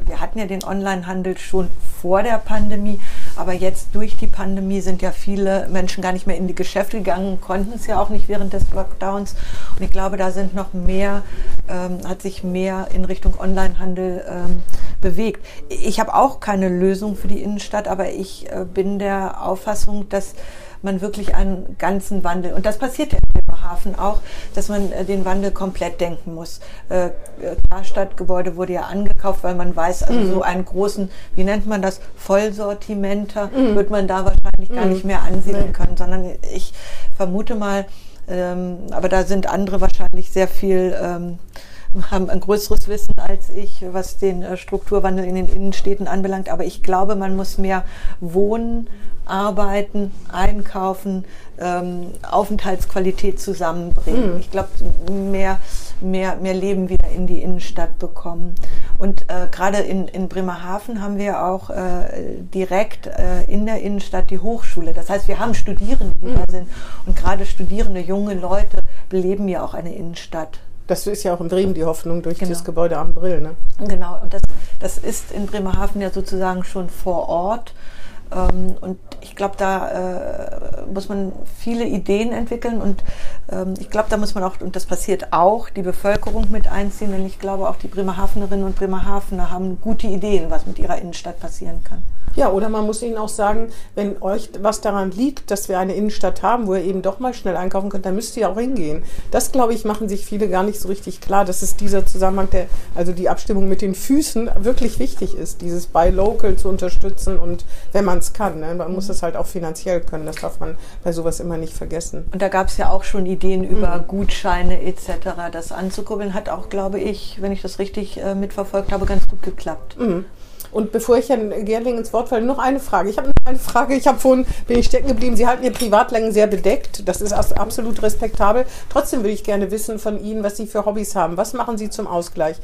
wir hatten ja den Onlinehandel schon vor der Pandemie, aber jetzt durch die Pandemie sind ja viele Menschen gar nicht mehr in die Geschäfte gegangen, konnten es ja auch nicht während des Lockdowns. Und ich glaube, da sind noch mehr, ähm, hat sich mehr in Richtung Onlinehandel ähm, bewegt. Ich habe auch keine Lösung für die Innenstadt, aber ich äh, bin der Auffassung, dass man wirklich einen ganzen Wandel, und das passiert ja in Bremerhaven auch, dass man äh, den Wandel komplett denken muss. Äh, äh, Karstadtgebäude wurde ja angekauft, weil man weiß, also so einen großen, wie nennt man das, Vollsortimenter wird man da wahrscheinlich gar nicht mehr ansiedeln können, sondern ich vermute mal, ähm, aber da sind andere wahrscheinlich sehr viel ähm, haben ein größeres Wissen als ich, was den äh, Strukturwandel in den Innenstädten anbelangt. Aber ich glaube, man muss mehr wohnen, arbeiten, einkaufen, ähm, Aufenthaltsqualität zusammenbringen. Ich glaube, mehr, mehr, mehr Leben wieder in die Innenstadt bekommen. Und äh, gerade in, in Bremerhaven haben wir auch äh, direkt äh, in der Innenstadt die Hochschule. Das heißt, wir haben Studierende, die da sind. Und gerade Studierende, junge Leute beleben ja auch eine Innenstadt. Das ist ja auch in Bremen die Hoffnung durch Genau. das Gebäude am Brill. Ne? Genau, und das, das ist in Bremerhaven ja sozusagen schon vor Ort. Ähm, und ich glaube, da äh, muss man viele Ideen entwickeln und ähm, ich glaube, da muss man auch, und das passiert auch, die Bevölkerung mit einziehen, denn ich glaube auch die Bremerhavenerinnen und Bremerhavener haben gute Ideen, was mit ihrer Innenstadt passieren kann. Ja, oder man muss ihnen auch sagen, wenn euch was daran liegt, dass wir eine Innenstadt haben, wo ihr eben doch mal schnell einkaufen könnt, dann müsst ihr auch hingehen. Das, glaube ich, machen sich viele gar nicht so richtig klar, dass es dieser Zusammenhang, der, also die Abstimmung mit den Füßen wirklich wichtig ist, dieses Buy Local zu unterstützen und wenn man es kann. Ne? Man muss es halt auch finanziell können, das darf man bei sowas immer nicht vergessen. Und da gab es ja auch schon Ideen über Gutscheine etc., das anzukurbeln, hat auch, glaube ich, wenn ich das richtig äh, mitverfolgt habe, ganz gut geklappt. Und bevor ich Herrn Gerling ins Wort falle, noch eine Frage. Ich habe noch eine Frage. Ich habe vorhin, bin ich stecken geblieben. Sie halten Ihr Privatlängen sehr bedeckt. Das ist absolut respektabel. Trotzdem würde ich gerne wissen von Ihnen, was Sie für Hobbys haben. Was machen Sie zum Ausgleich?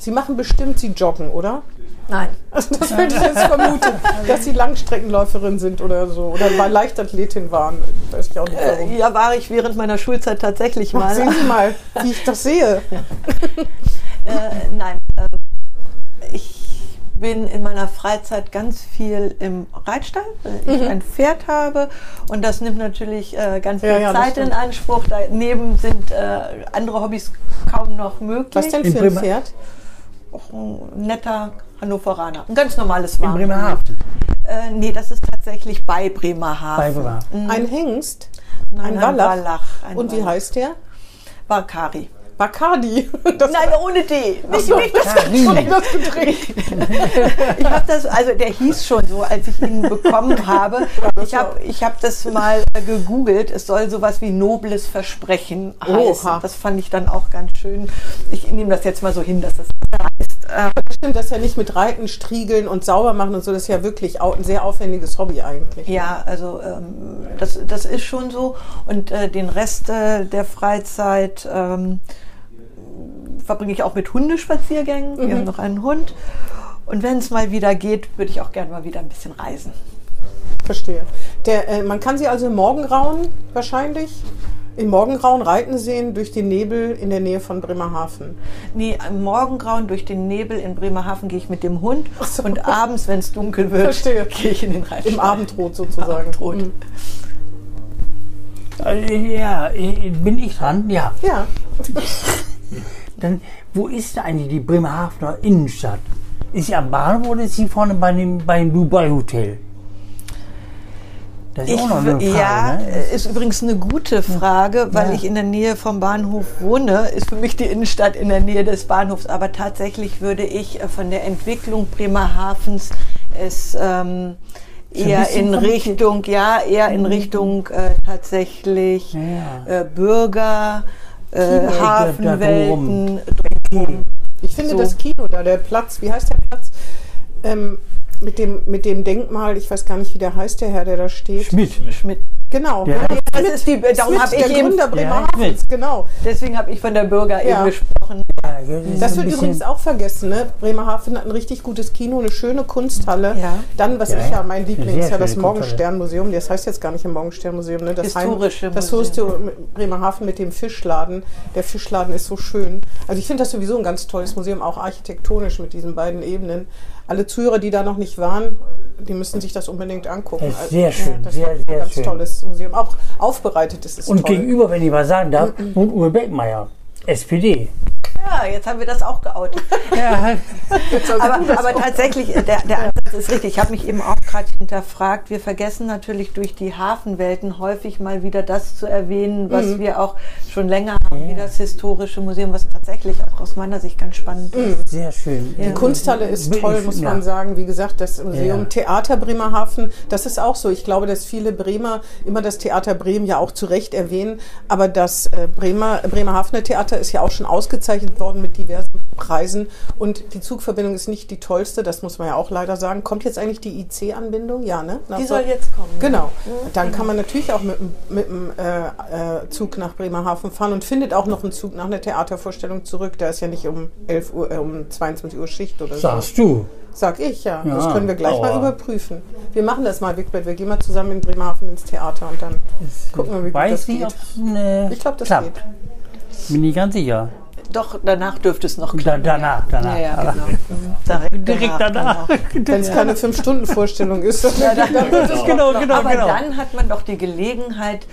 Sie machen bestimmt, Sie joggen, oder? Nein. Also (laughs) das würde ich jetzt vermuten, dass Sie Langstreckenläuferin sind oder so. Oder mal Leichtathletin waren. Weiß ich auch nicht warum. Ja, war ich während meiner Schulzeit tatsächlich Ach, mal. sehen Sie mal, (laughs) wie ich das sehe. Äh, nein, äh, ich bin in meiner Freizeit ganz viel im Reitstall, weil ich ein Pferd habe und das nimmt natürlich äh, ganz viel Mhm. Ja, ja, Zeit in. Anspruch. Daneben sind äh, andere Hobbys kaum noch möglich. Was denn für ein Bremer- Ein netter Hannoveraner. Ein ganz normales In Wagen. Bremerhaven. Äh, nee, das ist tatsächlich bei Bremerhaven. Bei Bremerhaven. Ein Hengst? Nein, ein Wallach? ein Und wie Wallach. heißt der? Bakari. Bacardi. (laughs) Das Nein, ohne D. Nicht, nicht das das Getränk. Ich habe (laughs) das, also der hieß schon so, als ich ihn bekommen habe. (laughs) Ich habe ich hab das mal gegoogelt. Es soll sowas wie nobles Versprechen heißen. Oha. Das fand ich dann auch ganz schön. Ich nehme das jetzt mal so hin, dass es heißt. Äh, Stimmt, das ist ja nicht mit Reiten, Striegeln und sauber machen und so. Das ist ja wirklich ein sehr aufwendiges Hobby eigentlich. ja, also ähm, das, das ist schon so. Und äh, den Rest äh, der Freizeit ähm, verbringe ich auch mit Hundespaziergängen. Wir haben noch einen Hund. Und wenn es mal wieder geht, würde ich auch gerne mal wieder ein bisschen reisen. Verstehe. Der, äh, man kann sie also im Morgengrauen wahrscheinlich, im Morgengrauen reiten sehen durch den Nebel in der Nähe von Bremerhaven. Nee, am Morgengrauen durch den Nebel in Bremerhaven gehe ich mit dem Hund so. und abends, wenn es dunkel wird, Verstehe. gehe ich in den Reitstall. Im Abendrot sozusagen. Abendrot. Mhm. Äh, Ja, äh, bin ich dran? Ja. Ja. (laughs) Dann, wo ist eigentlich die Bremerhavener Innenstadt? Ist sie am Bahnhof oder ist sie vorne bei dem, bei dem Dubai Hotel? Das ist Ich, auch noch eine Frage. ja, ne? äh, ist übrigens eine gute Frage, weil Ja. ich in der Nähe vom Bahnhof wohne. Ist für mich die Innenstadt in der Nähe des Bahnhofs. Aber tatsächlich würde ich äh, von der Entwicklung Bremerhavens es ähm, eher in. Richtung, ja, eher in Richtung äh, tatsächlich Ja. äh, Bürger, äh, Hafenwelten. Ich finde So. das Kino da, der Platz, wie heißt der Platz? Ähm, mit dem, mit dem Denkmal, ich weiß gar nicht, wie der heißt, der Herr, der da steht. Schmidt. Schmidt. Genau. Heißt Das ist die, darum habe ich der eben, Gründer Ja, Bremerhavens, Schmidt. genau. deswegen habe ich von der Bürger Ja. eben gesprochen. Ja, das wird übrigens auch vergessen, ne? Bremerhaven hat ein richtig gutes Kino, eine schöne Kunsthalle. Ja. Dann, was Ja, ich ja. ja, mein Liebling ist ja das. Morgensternmuseum. Das heißt jetzt gar nicht im Morgensternmuseum, ne? Das Historische Heim, Das Museum. Bremerhaven mit dem Fischladen. Der Fischladen ist so schön. Also ich finde das sowieso ein ganz tolles Museum, auch architektonisch mit diesen beiden Ebenen. Alle Zuhörer, die da noch nicht waren, die müssen sich das unbedingt angucken. Das ist sehr schön, das sehr, ist ein sehr ganz schön. tolles Museum. Auch aufbereitet ist es Und toll. gegenüber, wenn ich was sagen darf, (clears throat) wohnt Uwe Beckmeier, SPD. Ja, jetzt haben wir das auch geoutet. Ja, (laughs) aber, aber tatsächlich, äh, der, der Ansatz ist richtig. Ich habe mich eben auch gerade hinterfragt. Wir vergessen natürlich durch die Hafenwelten häufig mal wieder das zu erwähnen, was Mhm. wir auch schon länger haben, wie das historische Museum, was tatsächlich auch aus meiner Sicht ganz spannend Mhm. ist. sehr schön. Die Kunsthalle ist toll, muss ja. man sagen. Wie gesagt, das Museum Ja. Theater Bremerhaven, das ist auch so. Ich glaube, dass viele Bremer immer das Theater Bremen ja auch zu Recht erwähnen. Aber das äh, Bremer, Bremerhavener Theater ist ja auch schon ausgezeichnet worden mit diversen Preisen. Und die Zugverbindung ist nicht die tollste, das muss man ja auch leider sagen. Kommt jetzt eigentlich die IC-Anbindung? Ja, ne? Nach Die so- soll jetzt kommen. ja. Genau. Dann kann man natürlich auch mit, dem- mit dem äh, äh, Zug nach Bremerhaven fahren und findet auch noch einen Zug nach einer Theatervorstellung zurück. Da ist ja nicht um 11 Uhr, äh, um 22 Uhr Schicht oder so. Sagst du. Sag ich ja. Ja, das können wir gleich mal aber- überprüfen. Wir machen das mal, Wigbert. Wir gehen mal zusammen in Bremerhaven ins Theater und dann gucken wir, wie gut das geht. Ich glaube, das klappt. geht. Bin nicht ganz sicher. Doch, danach dürfte es noch Da, klappen. danach, danach. Ja, ja, genau. (laughs) Mhm. Direkt, Direkt danach. Wenn es keine Fünf-Stunden-Vorstellung ist. dann (laughs) wird (laughs) es genau, genau, Aber genau. dann hat man doch die Gelegenheit,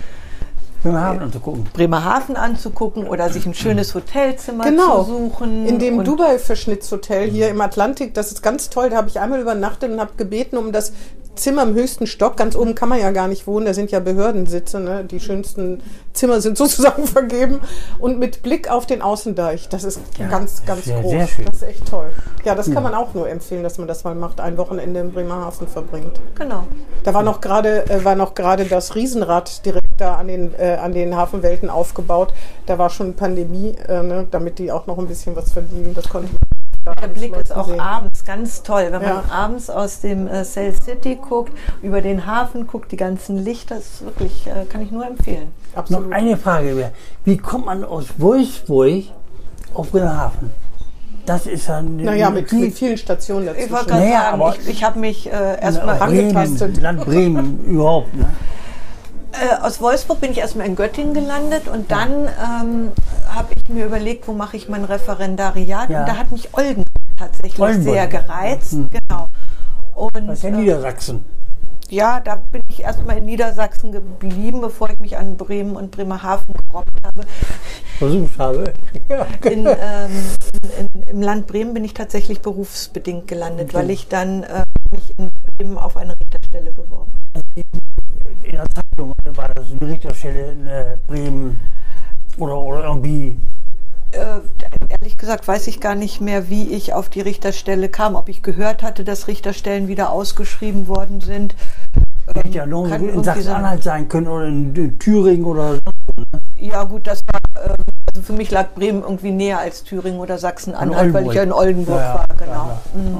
haben anzugucken. Bremerhaven anzugucken oder sich ein schönes Hotelzimmer Genau. zu suchen. In dem Dubai-Verschnittshotel hier im Atlantik, das ist ganz toll. Da habe ich einmal übernachtet und habe gebeten um das Zimmer im höchsten Stock. Ganz oben kann man ja gar nicht wohnen, da sind ja Behördensitze. Ne? Die schönsten Zimmer sind (laughs) sozusagen vergeben. Und mit Blick auf den Außendeich. Das ist ganz, ganz sehr, groß. sehr schön. Das ist echt toll. Ja, das kann man auch nur empfehlen, dass man das mal macht. Ein Wochenende in Bremerhaven verbringt. Genau. Da war noch gerade äh, war noch gerade das Riesenrad direkt da an den äh, an den Hafenwelten aufgebaut. Da war schon Pandemie, äh, ne, damit die auch noch ein bisschen was verdienen. Das konnte man. Der Blick ist auch sehen. abends ganz toll. Wenn Ja. man abends aus dem äh, Cell City guckt, über den Hafen guckt, die ganzen Lichter, das ist wirklich, äh, kann ich nur empfehlen. Noch Absolut. eine Frage wäre, wie kommt man aus Wolfsburg auf Bremerhaven? Das ist ja eine, Naja, mit, die- mit vielen Stationen Ich wollte dazwischen. gerade Naja, sagen, aber- ich, ich habe mich äh, erstmal angetastet. Land Bremen (laughs) überhaupt. Ne? Äh, aus Wolfsburg bin ich erstmal in Göttingen gelandet und dann ähm, habe ich mir überlegt, wo mache ich mein Referendariat Ja. und da hat mich Oldenburg tatsächlich Oldenburg. sehr gereizt. Mhm. Genau. Und, Das ist ja äh, Niedersachsen. ja, da bin ich erstmal in Niedersachsen geblieben, bevor ich mich an Bremen und Bremerhaven gerobbt habe. Versucht habe. (laughs) In, ähm, in, Im Land Bremen bin ich tatsächlich berufsbedingt gelandet, weil ich dann äh, mich in Bremen auf eine Richterstelle beworben in der Zeitung war das eine Richterstelle in äh, Bremen oder, oder irgendwie. Äh, ehrlich gesagt weiß ich gar nicht mehr, wie ich auf die Richterstelle kam. Ob ich gehört hatte, dass Richterstellen wieder ausgeschrieben worden sind. Hätte ja noch kann in Sachsen-Anhalt sein können oder in, in Thüringen oder Ja gut, das war, äh, also für mich lag Bremen irgendwie näher als Thüringen oder Sachsen-Anhalt, weil ich ja in Oldenburg Ja, ja, war, genau. klar. Mhm.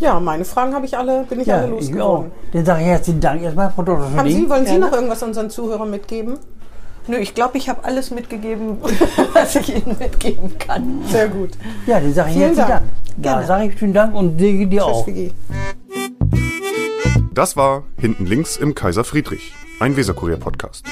Ja, meine Fragen habe ich alle, bin ich Ja, alle ich losgeworden. Dann sage ich herzlichen Dank erstmal, Frau Dr. Haben. Sie, wollen Sie noch irgendwas unseren Zuhörern mitgeben? Nö, ich glaube, ich habe alles mitgegeben, (laughs) was ich Ihnen mitgeben kann. Sehr gut. Ja, dann sage ich Vielen herzlichen Dank. Dank. Ja, Gerne. sage ich vielen Dank und dir, dir Tschüss, auch. Vicky. Das war Hinten links im Kaiser Friedrich, ein Weserkurier-Podcast.